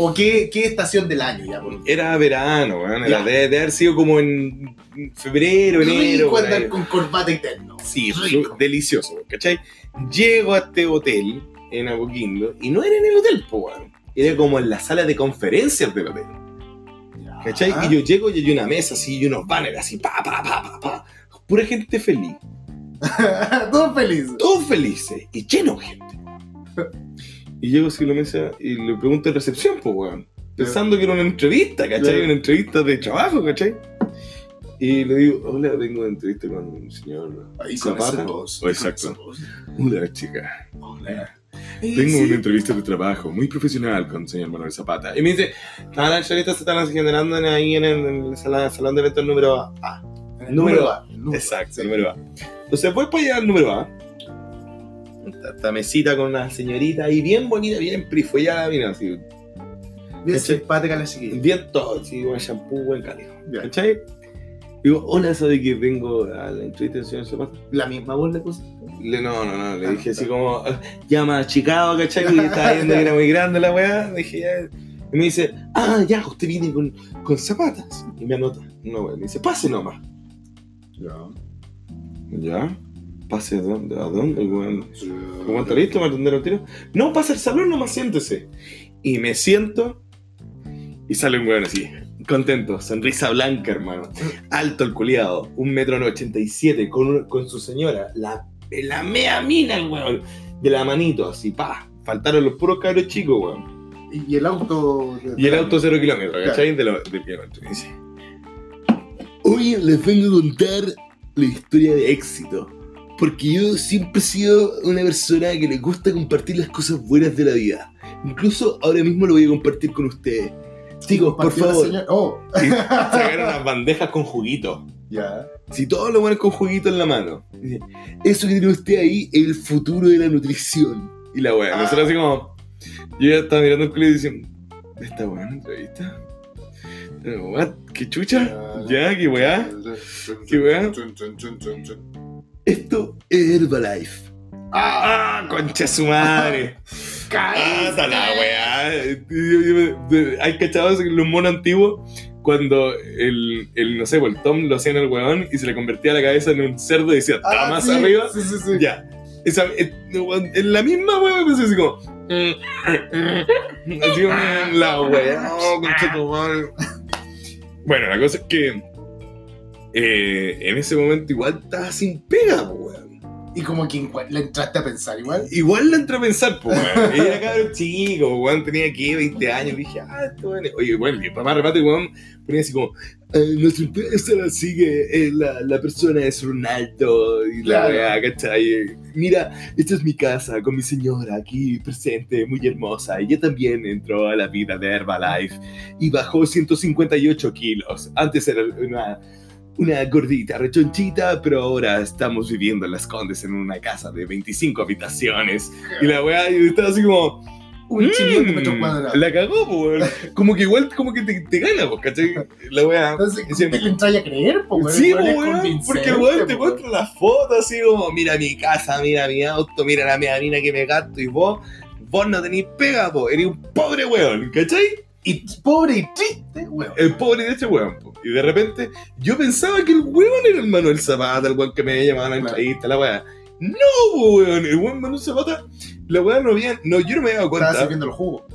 ¿O qué, qué estación del año ya? Por...
Era verano, weón. Era
Ya.
de, de haber sido como en febrero, enero.
Rico andar con corbata y terno.
Sí,
rico.
delicioso, ¿cachai? Llego a este hotel en Apoquindo y no era en el hotel, po, weón. Era como en la sala de conferencias del hotel. ¿Cachai?
Ah.
Y yo llego y hay una mesa así y unos banners así, pa, pa, pa, pa, pa. Pura gente feliz. [LAUGHS]
Todos felices.
Todos felices y lleno de gente. [LAUGHS] Y llego a la mesa y le pregunto en recepción, pues, weón. Pensando que era una entrevista, ¿cachai?
Claro.
Una entrevista de trabajo, ¿cachai? Y le digo, hola, vengo de entrevista con un señor
Ahí con
Zapata.
voz.
Oh, exacto.
voz.
Hola, chica.
Hola.
Tengo
sí.
una entrevista de trabajo muy profesional con el señor Manuel Zapata. Y me dice, "Ah, las entrevistas se están generando ahí en el, en el salón, salón de eventos número A.
El
número
A. el número A,
Exacto,
sí.
número A. Entonces voy para allá al número A. Esta, mesita con una señorita ahí bien bonita, bien prifollada, mira, así,
Bien simpática la chiquilla.
bien todo, así, buen shampoo, buen.
Ya.
¿Cachai? Digo, hola, ¿sabe que vengo a la entrevista del señor?
La misma voz le puse.
Le, no, no, no, le
Ah,
dije así como, "Ah, llama a Chicago, ¿cachai? Porque estaba viendo que era muy grande la weá. Dije, ya. Y me dice, ah, ya, usted viene con, con zapatas. Y me anota. No, weá. Me dice, pase nomás.
Ya.
¿Ya? ¿Pase a dónde? ¿A dónde? El weón, ¿El weón está listo? ¿Me atendieron el tiro? No, pasa al salón nomás, siéntese. Y me siento y sale un weón así, contento, sonrisa blanca, hermano. Alto el culiado, un metro ochenta y siete, con, un- con su señora, la, la mea mina el weón, de la manito, así, pa. Faltaron los puros cabros chicos, weón.
Y, el auto.
Y el auto cero kilómetros, ¿cachai? De lo, del kilómetro. Y dice, Hoy les vengo a contar la historia de éxito. Porque yo siempre he sido una persona que le gusta compartir las cosas buenas de la vida. Incluso ahora mismo lo voy a compartir con ustedes. Chicos, por favor.
Oh,
Y sacaron unas bandejas con juguito.
ya.
Si todos lo ponen con juguito en la mano. Eso que tiene usted ahí es el futuro de la nutrición. Y la weá,
Ah.
nosotros así como. Yo ya estaba mirando el culo y diciendo, ¿esta buena entrevista? Pero, what? ¿Qué chucha? ¿Ya? ¿Qué weá? ¿Qué weá? Esto es Herbalife. ¡Ah! ¡Concha su madre! [LAUGHS] ¡Ah, está la weá! Hay cachados en los monos antiguos cuando el, el, no sé, pues, el Tom lo hacía en el weón y se le convertía la cabeza en un cerdo y decía, está
Ah,
más
sí,
arriba.
Sí, sí, sí.
Ya. Esa, es, es la misma weá, pues así como, [LAUGHS] Así como la weá, oh, concha tu madre. Bueno, la cosa es que eh, en ese momento igual estaba sin pega, weón.
Y como que le entraste a pensar igual.
Igual le entré a pensar, pues, weón. [LAUGHS] Era cabrón chico, weón, tenía aquí 20 años. Dije, ah, esto bueno. Oye, bueno, mi papá remate, weón, ponía así como, eh, nuestra empresa la sigue, eh, la, la persona es Ronaldo. Y la
Claro.
weá, ¿cachai? Mira, esta es mi casa con mi señora aquí presente, muy hermosa. Ella también entró a la vida de Herbalife y bajó 158 kilos. Antes era una. Una gordita, rechonchita, pero ahora estamos viviendo en Las Condes en una casa de 25 habitaciones. Y la weá y estaba así como.
Un chillón de
"Mm,
metros cuadrados.
La cagó, weón. Como que igual, como que te, te gana, pues, ¿cachai? La weá.
Entonces,
Ese-
¿cómo te le entras a creer, po, weón?
Sí, weón, porque weón te
po.
muestra las fotos así como, mira mi casa, mira mi auto, mira la media mina que me gasto y vos, vos no tenés pega, po, eres un pobre weón, ¿cachai?
Y pobre y triste, weón.
El pobre de este weón, po. Y de repente, yo pensaba que el weón era el Manuel Zapata, el weón que me había llamado a la
Claro.
entrevista, la weá. No, weón, el weón Manuel Zapata, la weá no había, no, yo no me había dado
Estaba
cuenta.
sirviendo el jugo.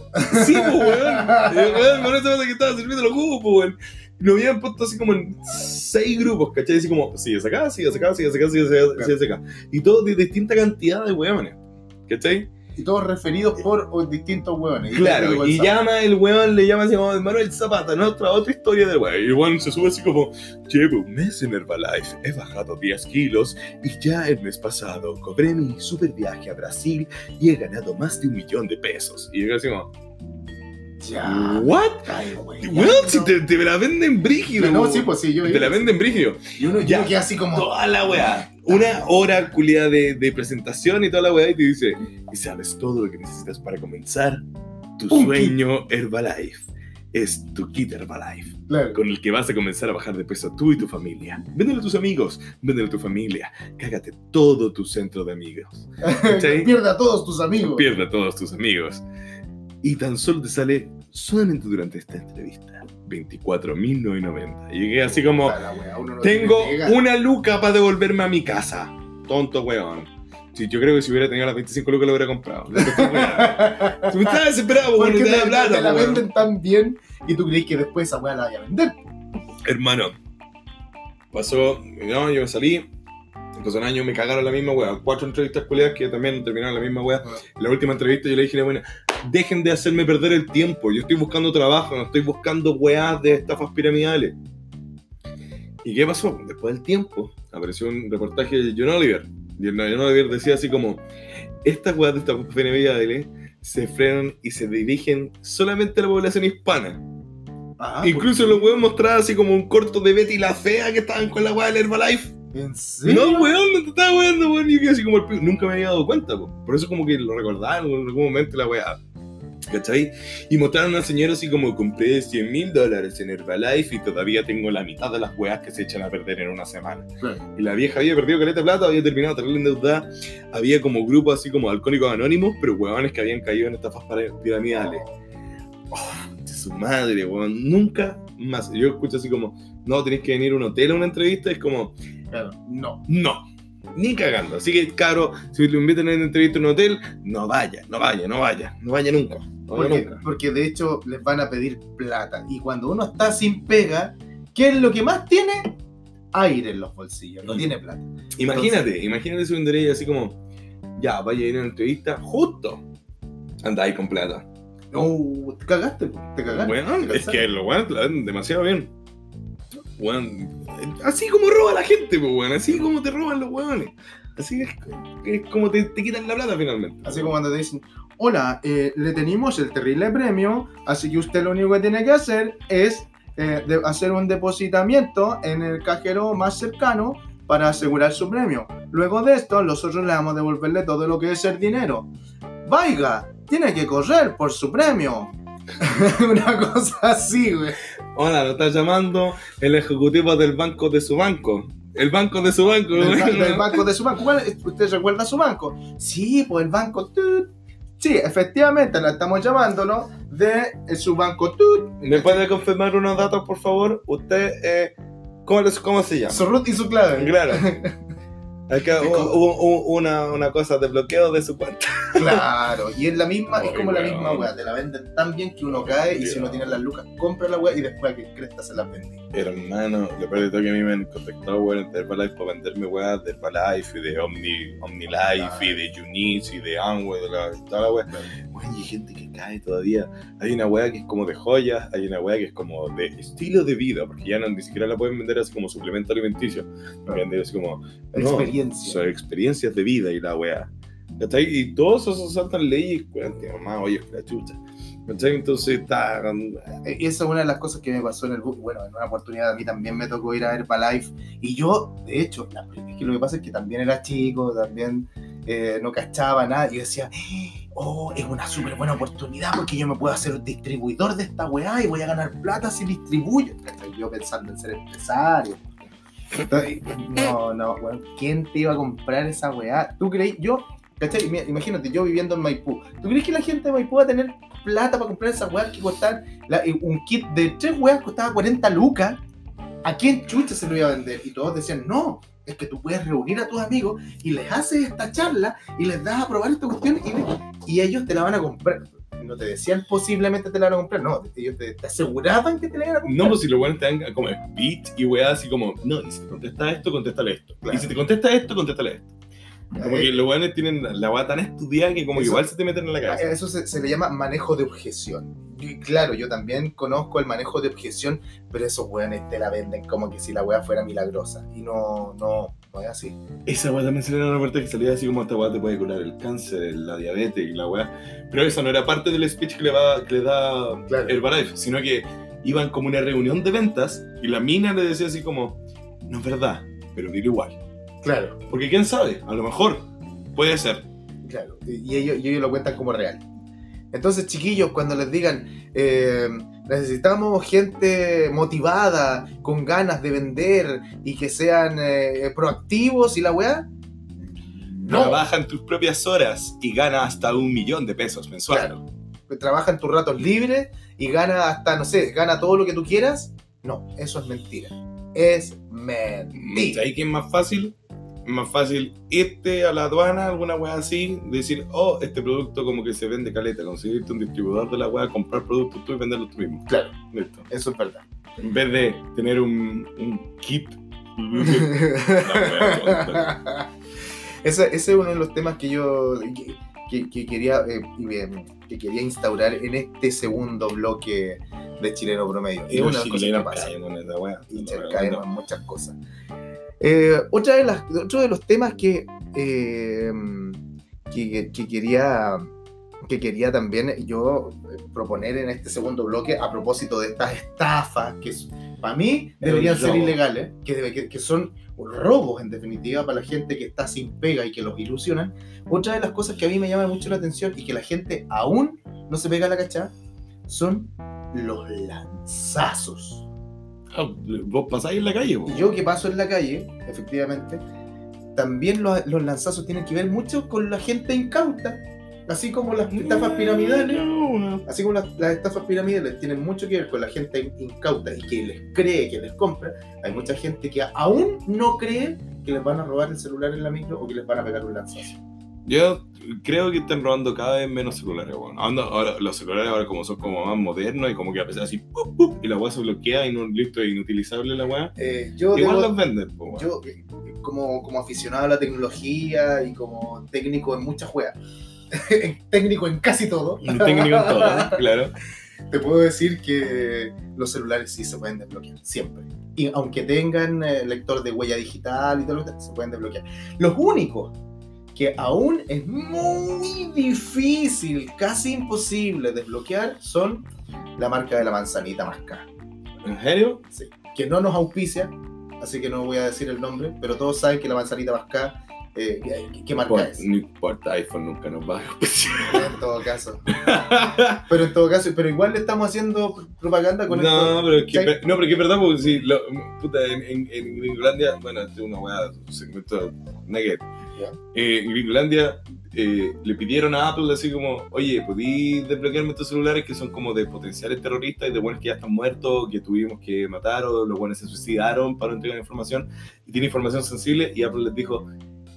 Sí, po, weón. [LAUGHS] El weón Manuel Zapata que estaba sirviendo los jugos, po, weón. Lo habían puesto así como en seis grupos, ¿cachai? Así como, sigues acá, sigues acá, sigues acá, sigues acá, sigues acá. Y todos de distinta cantidad de weones, ¿cachai?
Y todos referidos por distintos weones.
Claro, y llama el weón, le llama así como Manuel Zapata, ¿no? Otra, otra historia del weón. Y el se sube así como, llevo un mes en Herbalife, he bajado 10 kilos y ya el mes pasado cobré mi super viaje a Brasil y he ganado más de un millón de pesos. Y yo así como,
Ya.
¿what?
Ay, güey, ya,
si te, te la venden brígido.
No, sí, pues sí, yo.
Te la venden brígido.
Y uno,
Ya.
queda así como.
Toda la weá. Una hora culiada de, de presentación y toda la weá y te dice, y sabes todo lo que necesitas para comenzar tu
Un
sueño Herbalife. Es tu kit Herbalife,
Claro.
con el que vas a comenzar a bajar de peso tú y tu familia. Véndelo a tus amigos, véndelo a tu familia. Cágate todo tu centro de amigos. [LAUGHS]
Pierde a todos tus amigos.
Pierde a todos tus amigos. Y tan solo te sale solamente durante esta entrevista. 24.990. Llegué así como,
la wea,
tengo una luca para devolverme a mi casa. Tonto weón. Sí, yo creo que si hubiera tenido las 25 lucas lo hubiera comprado. [LAUGHS] Me estaba desesperado, weón,
Porque te,
plata,
la venden tan bien y tú crees que después esa weá la vaya a vender.
Hermano, pasó, no, yo salí. Pasó un año, me cagaron la misma weá. Cuatro entrevistas culiadas que también terminaron la misma weá. La última entrevista yo le dije, bueno, dejen de hacerme perder el tiempo. Yo estoy buscando trabajo, no estoy buscando weás de estafas piramidales. ¿Y qué pasó? Después del tiempo apareció un reportaje de John Oliver. Y el John Oliver decía así como, estas weas de estafas piramidales se frenan y se dirigen solamente a la población hispana.
Ah,
Incluso
¿por
los weón mostraban así como un corto de Betty la Fea que estaban con la weá del Herbalife.
¿En serio?
No, weón, no te estaba weando, weón. Y yo quedé así como el pico. Nunca me había dado cuenta, po. Por eso como que lo recordaron en algún momento la weá. ¿Cachai? Y mostraron a una señora así como compré 100 mil dólares en Herbalife y todavía tengo la mitad de las weas que se echan a perder en una semana. Y la vieja había perdido caleta de plata, había terminado terrible endeudada. Había como grupos así como alcohólicos anónimos, pero weones que habían caído en estafas piramidales. Oh, de su madre, weón. Nunca más. Yo escucho así como, no, tenéis que venir a un hotel a una entrevista. Es como,
Claro, no.
no, ni cagando. Así que, caro, si lo invitan a una entrevista en un hotel, no vaya, no vaya, no vaya, no vaya nunca. No vaya
Porque,
nunca.
porque de hecho les van a pedir plata. Y cuando uno está sin pega, ¿qué es lo que más tiene? Aire en los bolsillos, no
Mm.
tiene plata.
Imagínate, imagínate si un derecho así como, ya, vaya a ir a una entrevista, justo. Andáis con plata.
No, te cagaste, te cagaste.
Bueno,
te
es que la ven demasiado bien. Weón, así como roba la gente, pues, weón. Así como te roban los weones. Así es, es como te, te quitan la plata finalmente.
Así como cuando te dicen, hola, eh, le tenemos el terrible premio, así que usted lo único que tiene que hacer es eh, hacer un depositamiento en el cajero más cercano para asegurar su premio. Luego de esto, nosotros le vamos a devolverle todo lo que es el dinero. Vaya, tiene que correr por su premio. [LAUGHS] Una cosa así, güey.
Hola, lo está llamando el ejecutivo del banco de su banco. El banco de su banco,
ba- del banco de su banco. ¿Cuál es? ¿Usted recuerda su banco? Sí, pues el banco. tut. Sí, efectivamente, la estamos llamándolo de eh, su banco. tut.
¿Me puede confirmar unos datos, por favor? Usted, eh, ¿cómo, es- cómo se llama?
Su root y su clave.
Claro. [LAUGHS] Acá hubo, hubo- hubo una, una cosa de bloqueo de su cuenta. [LAUGHS]
Claro, y es la misma, es como la misma weá, te la venden tan bien que uno cae y si uno tiene las lucas, compra la weá y después a que cresta se las vendí.
Hermano, lo peor de todo que a mí me han contactado, weón, de Herbalife para venderme weas de Herbalife y de Omni, OmniLife y de Unis y de Amway, de la, toda la wea. Weón, y hay gente que cae todavía. Hay una wea que es como de joyas, hay una wea que es como de estilo de vida, porque ya no, ni siquiera la pueden vender así como suplemento alimenticio. La venden así como no,
Experiencia.
son experiencias de vida y la wea. ¿Cachai? Y todos esos saltan leyes, tío, mamá, oye, la chucha. ¿Cachai? Entonces está.
Esa es una de las cosas que me pasó en el bus. Bueno, en una oportunidad a mí también me tocó ir a Herbalife. Y yo, de hecho, la- es que lo que pasa es que también era chico, también eh, no cachaba nada. Y yo decía, oh, es una súper buena oportunidad porque yo me puedo hacer distribuidor de esta weá y voy a ganar plata si distribuyo. Yo pensando en ser empresario. No, no, weón, ¿quién te iba a comprar esa weá? ¿Tú crees? Yo, ¿cachai? Imagínate, yo viviendo en Maipú. ¿Tú crees que la gente de Maipú va a tener plata para comprar esas weas que costaban? la- un kit de tres weas costaba 40 lucas. ¿A quién chucha se lo iba a vender? Y todos decían, no, es que tú puedes reunir a tus amigos y les haces esta charla y les das a probar esta cuestión y ellos te la van a comprar. No te decían posiblemente te la van a comprar, no, ellos te, te aseguraban que te la iban a comprar.
No, pues si lo bueno te dan como speech y weá así como, no, y si te contesta esto, contéstale esto.
Claro.
Y si te contesta esto, contéstale esto. Como que
Eh,
los weones tienen la weá tan estudiada que como que
Eso-
igual se te meten en la cabeza.
Eso se, se le llama manejo de objeción. Y claro, yo también conozco el manejo de objeción, pero esos weones te la venden como que si la wea fuera milagrosa. Y no, no, no es así.
Esa weá también salía en una parte que salía así como esta weá te puede curar el cáncer, la diabetes y la weá. Pero eso no era parte del speech que le, va, que le da
Claro.
Herbalife, sino que iban como una reunión de ventas y la mina le decía así como, no es verdad, pero dilo igual.
Claro,
Porque quién sabe, a lo mejor puede ser.
claro. Y ellos, y ellos lo cuentan como real. Entonces, chiquillos, cuando les digan, eh, necesitamos gente motivada, con ganas de vender y que sean eh, proactivos y la weá, no.
Trabaja en tus propias horas y gana hasta un millón de pesos mensual.
Claro. Trabaja en tus ratos libres y gana hasta, no sé, gana todo lo que tú quieras. No, eso es mentira. Es mentira.
¿Sabes qué es más fácil? Más fácil irte a la aduana, alguna weá así, decir, oh, este producto como que se vende caleta, conseguirte un distribuidor de la weá, comprar productos tú y venderlos tú mismo.
Claro,
Listo.
eso es verdad.
En vez de tener un, un kit. [LAUGHS]
Ese, ese es uno de los temas que yo que, que- que quería, eh, que quería instaurar en este segundo bloque de Chileno Promedio.
Y
Es una cosas que pasa.
caen esa
y
No,
se
no,
caemos
no.
en muchas cosas. Eh, otra de las, otro de los temas que, eh, que, que quería, que quería también yo proponer en este segundo bloque a propósito de estas estafas que para mí deberían ser ilegales, que, que, que son robos en definitiva para la gente que está sin pega y que los ilusionan. Otra de las cosas que a mí me llama mucho la atención y que la gente aún no se pega a la cachada son los lanzazos.
Ah, Vos pasáis en la calle,
yo que paso en la calle, efectivamente, también los, los lanzazos tienen que ver mucho con la gente incauta, así como las estafas piramidales.
No,
Así como las, las estafas piramidales tienen mucho que ver con la gente incauta y que les cree que les compra, hay mucha gente que aún no cree que les van a robar el celular en la micro o que les van a pegar un lanzazo.
Yo creo que están robando cada vez menos celulares, ahora, los celulares ahora como son como más modernos y como que a pesar así, ¡pup, pup! y la weá se bloquea y no, listo, es inutilizable la weá.
Eh, yo,
Igual
debo-
los venden,
yo como, como aficionado a la tecnología y como técnico en muchas juegas, [LAUGHS] técnico en casi todo,
técnico en todo, ¿eh? [LAUGHS] claro.
te puedo decir que los celulares sí se pueden desbloquear, siempre. Y aunque tengan eh, lector de huella digital y todo lo que se pueden desbloquear. Los únicos que aún es muy difícil, casi imposible desbloquear son la marca de la manzanita más cara.
¿En serio?
Sí. Que no nos auspicia, así que no voy a decir el nombre, pero todos saben que la manzanita más cara, eh, ¿qué- ¿qué marca
Por-
es?
No importa, iPhone nunca nos va a [LAUGHS]
En todo caso. Pero en todo caso, pero igual le estamos haciendo propaganda con
no,
esto.
pero es que, no, pero es que es verdad, porque si, lo, puta, en, en, en Gringolandia, bueno, es una weá, un segmento nugget.
Ya.
Eh, en eh, le pidieron a Apple así como, oye, ¿podí desbloquearme estos celulares que son como de potenciales terroristas y de buenos que ya están muertos, que tuvimos que matar o los buenos se suicidaron para no entregar información y tiene información sensible? Y Apple les dijo,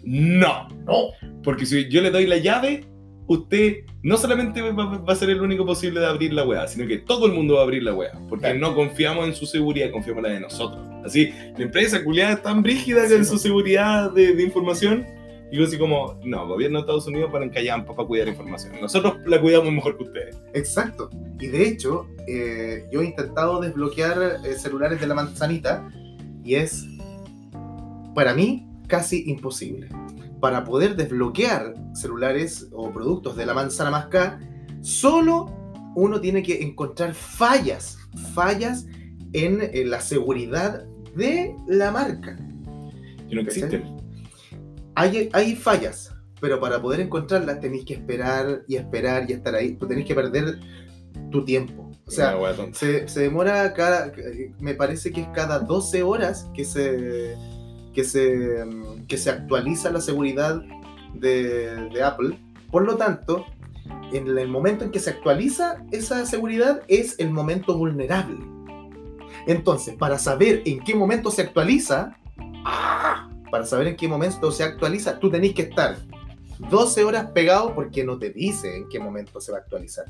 no,
No.
porque si yo le doy la llave, usted no solamente va, va a ser el único posible de abrir la weá, sino que todo el mundo va a abrir la weá. Porque no confiamos en su seguridad, confiamos en la de nosotros. Así, la empresa culiada es tan brígida
Sí,
en
po.
su seguridad de, de información. Y yo así como, no, gobierno de Estados Unidos para encallar para cuidar información. Nosotros la cuidamos mejor que ustedes.
Exacto. Y de hecho, eh, yo he intentado desbloquear eh, celulares de la manzanita y es, para mí, casi imposible. Para poder desbloquear celulares o productos de la manzana más K, solo uno tiene que encontrar fallas, fallas en, eh, la seguridad de la marca.
Que no existen.
Hay, hay fallas, pero para poder encontrarlas tenéis que esperar y esperar y estar ahí. Tú tenéis que perder tu tiempo. O sea, se, se demora cada, me parece que es cada 12 horas que se, que se, que se actualiza la seguridad de, de Apple. Por lo tanto, en el momento en que se actualiza esa seguridad es el momento vulnerable. Entonces, para saber en qué momento se actualiza, para saber en qué momento se actualiza, tú tenés que estar 12 horas pegado porque no te dice en qué momento se va a actualizar.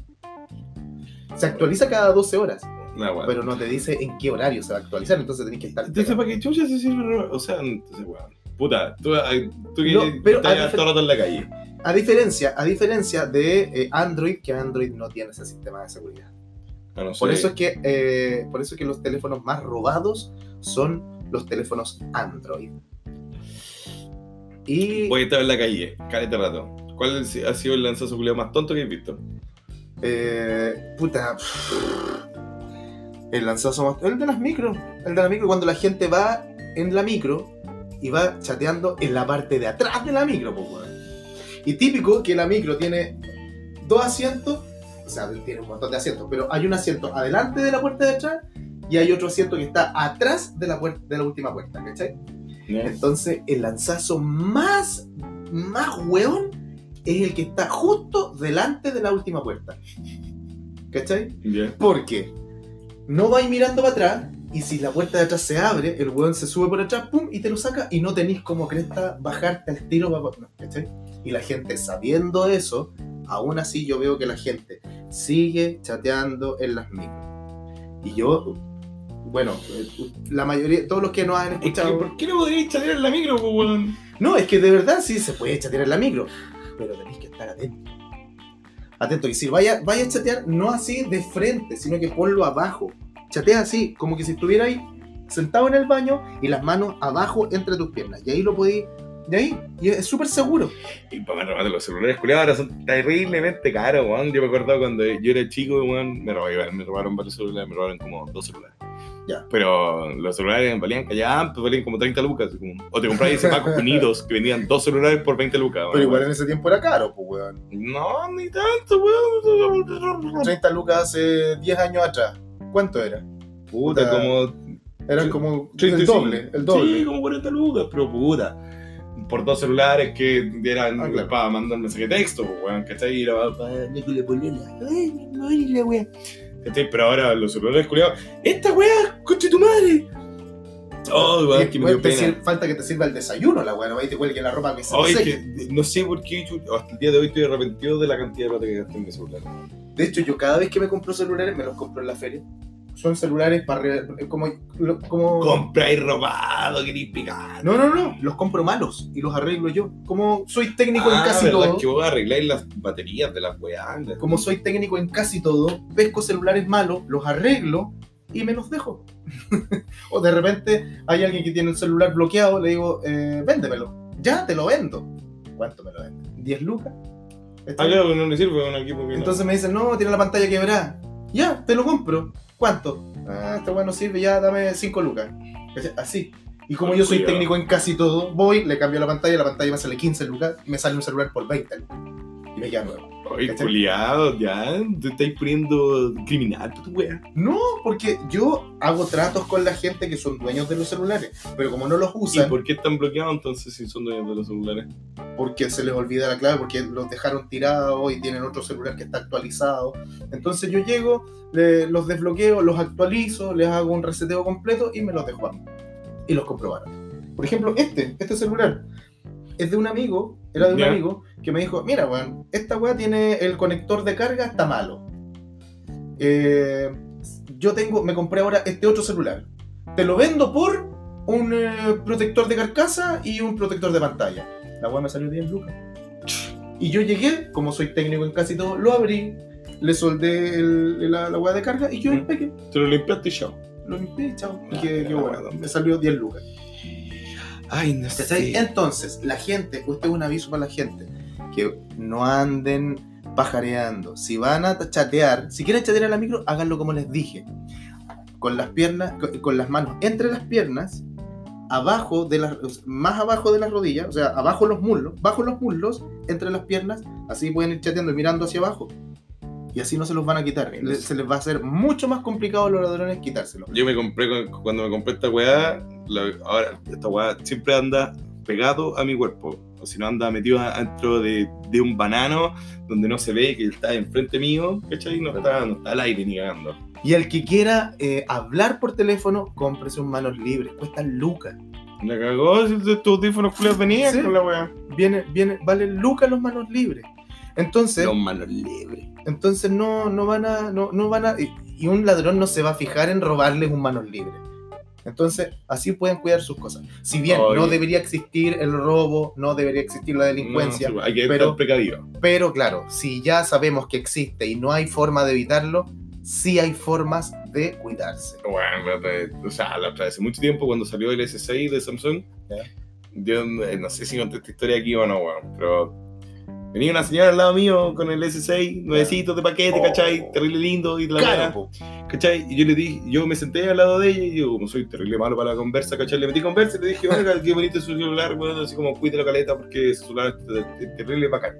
Se actualiza cada 12 horas,
Una weá.
pero no te dice en qué horario se va a actualizar, entonces tenés que estar.
Entonces,
pegado.
¿para qué chucha se sirve? O sea, entonces, weón. Puta, tú, ay, tú
No, pero
estás
a difer-
todo el rato en la calle.
A diferencia, a diferencia de eh, Android, que Android no tiene ese sistema de seguridad.
Ah, no sé.
Por eso es que, eh, por eso es que los teléfonos más robados son los teléfonos Android. Y
Voy a estar en la calle, caleta rato. ¿Cuál ha sido el lanzazo culiao más tonto que has visto?
Eh, puta. El lanzazo más. El de las micro. El de la micro, cuando la gente va en la micro y va chateando en la parte de atrás de la micro, pues. Y típico que la micro tiene dos asientos, o sea, tiene un montón de asientos, pero hay un asiento adelante de la puerta de atrás y hay otro asiento que está atrás de la, puerta, de la última puerta, ¿cachai? Entonces, el lanzazo más, más weón es el que está justo delante de la última puerta. ¿Cachai?
Ya.
Porque no vais mirando para atrás y si la puerta de atrás se abre, el weón se sube por atrás, pum, y te lo saca y no tenéis como cresta bajarte al tiro. pa- no, ¿cachai? Y la gente sabiendo eso, aún así yo veo que la gente sigue chateando en las micros. Y yo, bueno, eh, la mayoría, todos los que nos han
Es que,
escuchado...
¿por qué no podríais chatear en la micro, weón?
No, es que de verdad sí se puede chatear en la micro, pero tenéis que estar atento. Atento, y si vaya, vaya a chatear, no así de frente, sino que ponlo abajo. Chatea así, como que si estuviera ahí sentado en el baño y las manos abajo entre tus piernas. Y ahí lo podéis. Y ahí, y es súper seguro.
Y para más remate, los celulares culiados ahora son terriblemente caros, weón. Yo me acuerdo cuando yo era chico, weón, me robaron, me robaron varios celulares, me robaron como dos celulares.
Ya.
Pero los celulares valían callaban, pues valían como 30 lucas. O te comprabas ese Paco Unidos que vendían dos celulares por 20 lucas.
Pero
weón.
igual en ese tiempo era caro, pues, weón.
No, ni tanto, weón.
30 lucas hace 10 años atrás. ¿Cuánto era?
Puta,
Puta,
como
Eran como
35.
el doble, el doble.
Sí, como 40 lucas, pero puta. Por dos celulares que eran
Ah, claro.
para mandar mensaje de texto, pues, weón, ¿cachai? Y era para madre, la weá. ¿Cachai? Pero ahora los celulares culiados. ¡Esta weá! ¡Coche tu madre! Oh,
es
que me dio pena.
falta que te sirva el desayuno, la weón. Ahí te cuelgue la ropa que se
que no sé por qué yo hasta el día de hoy estoy arrepentido de la cantidad de plata que gasté en mi celular.
De hecho, yo cada vez que me compro celulares, me los compro en la feria. Son celulares para... re- como, como...
Compráis robado, queréis picar.
No, no, no. Los compro malos y los arreglo yo. Como soy técnico en
Ah,
casi
¿verdad?
todo...
que vos arregláis las baterías de las weas.
Como soy técnico en casi todo, pesco celulares malos, los arreglo y me los dejo. [LAUGHS] o de repente hay alguien que tiene el celular bloqueado, le digo, eh, véndemelo. Ya, te lo vendo. ¿Cuánto me lo vende? ¿10 lucas? ¿Está
Ah, claro, no le sirve un equipo que no.
Entonces me dicen, no, tiene la pantalla quebrada. Ya, te lo compro. ¿Cuánto? Ah, este bueno sirve, ya dame 5 lucas. Así. Y como yo soy
Cuidado.
técnico en casi todo, voy, le cambio la pantalla, la pantalla me sale 15 lucas, y me sale un celular por 20 lucas. Y nuevo.
Oye, culiado, ya. Te estáis poniendo criminal, tu wea.
No, porque yo hago tratos con la gente que son dueños de los celulares, pero como no los
¿Y
usan,
por qué están bloqueados entonces si son dueños de los celulares?
porque se les olvida la clave, porque los dejaron tirados y tienen otro celular que está actualizado. Entonces yo llego, le- los desbloqueo, los actualizo, les hago un reseteo completo y me los dejo a mí. Y los compro barato. Por ejemplo, este, este celular, es de un amigo Era de un
Ya.
amigo que me dijo, mira, weón, esta weá tiene el conector de carga, está malo. Eh, yo tengo, me compré ahora este otro celular. Te lo vendo por un eh, protector de carcasa y un protector de pantalla. La weá me salió 10 lucas. Y yo llegué, como soy técnico en casi todo, lo abrí, le soldé el- la, la weá de carga y yo
Mm. Te lo limpiaste y chao.
Lo limpié y chao.
Ah,
que,
ya,
que bueno, me salió 10 lucas.
Ay, no
¿Cachai? Entonces, la gente, este es un aviso para la gente, que no anden pajareando. Si van a chatear, si quieren chatear a la micro, háganlo como les dije. Con las piernas, con, con las manos entre las piernas, abajo de las, más abajo de las rodillas, o sea, abajo los muslos, bajo los muslos, entre las piernas, así pueden ir chateando y mirando hacia abajo. Y así no se los van a quitar. Se les va a hacer mucho más complicado a los ladrones quitárselo.
Yo me compré, cuando me compré esta weá, la- ahora esta weá siempre anda pegado a mi cuerpo. O si no, anda metido dentro de, de un banano donde no se ve que está enfrente mío, ¿cachai? No está, no está al aire ni cagando.
Y el que quiera eh, hablar por teléfono, cómprese un manos libres. Cuestan lucas.
La cagó, si estos audífonos culiados venían
Sí.
con la weá.
Viene, viene, valen lucas los manos libres. Entonces,
Los manos libres.
entonces no, no van a, no, no van a, y, y un ladrón no se va a fijar en robarles un manos libres. Entonces, así pueden cuidar sus cosas. Si bien
Oye.
no debería existir el robo, no debería existir la delincuencia,
No, sí, hay que
pero-
precavido.
pero claro, si ya sabemos que existe y no hay forma de evitarlo, sí hay formas de cuidarse.
Bueno, eh, o sea, la otra vez, hace mucho tiempo cuando salió el S6 de Samsung,
Ya.
yo eh, no sé si conté esta historia aquí o no, weón, pero venía una señora al lado mío con el S6, nuevecitos de paquete,
Oh.
¿cachai? Terrible lindo y de la
Claro, po.
¿cachai? Y yo le dije, yo me senté al lado de ella y yo, como soy terrible malo para la conversa, ¿cachai? Le metí conversa y le dije, oiga, qué bonito su celular, weón, así como cuídelo caleta porque su celular es terrible bacán,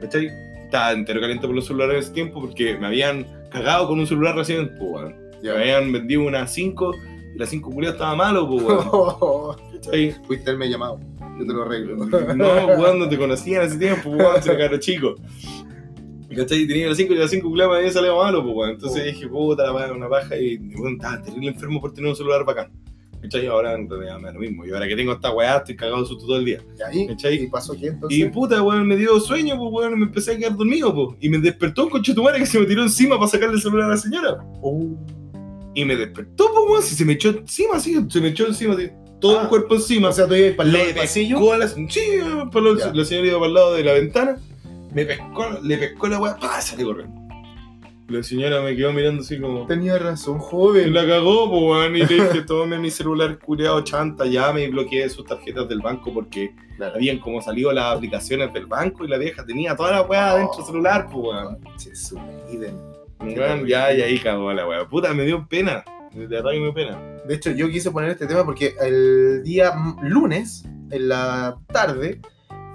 ¿cachai? Estaba entero caliente por los celulares en ese tiempo porque me habían cagado con un celular recién, pues, weón. Me habían vendido una 5 y la 5 culiada estaba malo, pues, weón. [LAUGHS] ¿Cachai?
Fuiste el me llamado. Yo te lo arreglo. [LAUGHS]
No, weón, no te conocía en ese tiempo, weón, era caro chico. ¿Cachai? Tenía la 5 y la 5 culiada me había salido malo, pues, weón. Entonces
Oh.
dije, puta, la una paja y, weón, estaba terrible enfermo por tener un celular bacán. ¿Cachai? Ahora en realidad me da lo mismo. Y ahora que tengo esta weá, estoy cagado de susto todo el día.
Y ahí,
¿Cachai?
¿y pasó qué entonces?
Y puta, weón, me dio sueño, pues, weón, y me empecé a quedar dormido, pues. Y me despertó un conchetumare que se me tiró encima para sacarle el celular a la señora.
Uh,
Y me despertó, pues, weón, si se me echó encima, así, se me echó encima, así, todo
Ah.
el cuerpo encima.
o sea, tú ibas para el lado del pasillo.
la, sí, la,
Ya.
señora iba para el lado de la ventana, me pescó, le pescó la weá, ¡pah! salí corriendo. La señora me quedó mirando así como,
Tenía razón,
"Y
joven.
la cagó, pues, weón, y le dije, tome mi celular culiado chanta, llame y bloqueé sus tarjetas del banco porque
Claro.
habían como salido las aplicaciones del banco y la vieja tenía toda la weá dentro del celular, pues, weón.
Che, su idem.
Weón, ya, y ahí cagó la weá. Puta, me dio pena. De verdad que me pena.
De hecho, yo quise poner este tema porque el día lunes, en la tarde,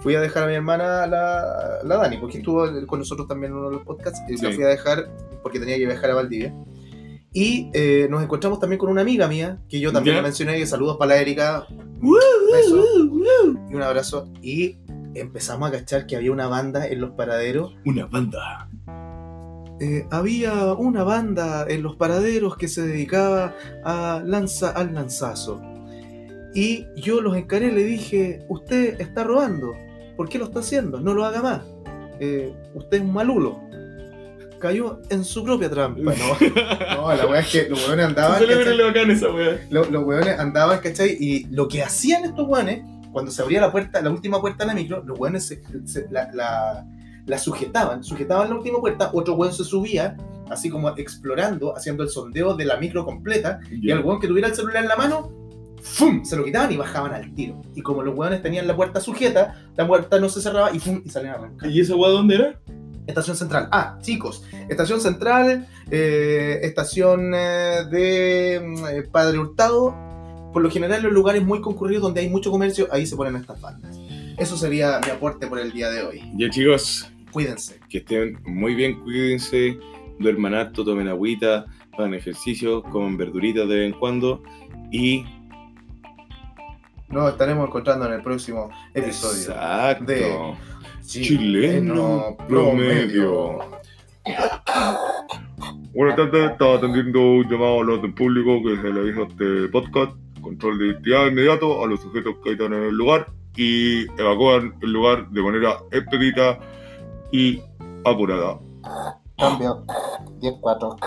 fui a dejar a mi hermana, la, la Dani, porque estuvo con nosotros también en uno de los podcasts, y la
Sí.
fui a dejar porque tenía que viajar a Valdivia. Y eh, nos encontramos también con una amiga mía, que yo también
Ya.
mencioné, que saludos para la Erika, beso y un abrazo. Y empezamos a cachar que había una banda en los paraderos
Una banda.
Eh, había una banda en los paraderos que se dedicaba a lanza, al lanzazo. Y yo los encaré y le dije, usted está robando. ¿Por qué lo está haciendo? No lo haga más. Eh, usted es un malulo. Cayó en su propia trampa. No, [LAUGHS] no la weá es que los weones andaban,
bacán esa weá.
Los, los weones andaban, ¿cachai? Y lo que hacían estos weones, cuando se abría la puerta, la última puerta de la micro, los weones se, se- la, la- la sujetaban, sujetaban la última puerta, otro weón se subía, así como explorando, haciendo el sondeo de la micro completa, y al weón que tuviera el celular en la mano, ¡fum! se lo quitaban y bajaban al tiro. Y como los weones tenían la puerta sujeta, la puerta no se cerraba y ¡fum! y salían a arrancar.
¿Y esa weá dónde era?
Estación Central. Ah, chicos, Estación Central, eh, estación eh, de mm, eh, Padre Hurtado. Por lo general, los lugares muy concurridos donde hay mucho comercio, ahí se ponen estas bandas. Eso sería mi aporte por el día de hoy.
Ya chicos,
Cuídense.
que estén muy bien, cuídense, duerman harto, tomen agüita, hagan ejercicio, coman verduritas de vez en cuando y...
Nos estaremos encontrando en el próximo episodio.
Exacto.
de
Chileno promedio. Buenas tardes, estaba atendiendo un llamado al orden público que se le hizo a este podcast. Control de identidad inmediato a los sujetos que están en el lugar y evacúan el lugar de manera expedita y apurada.
Cambio. 10-4.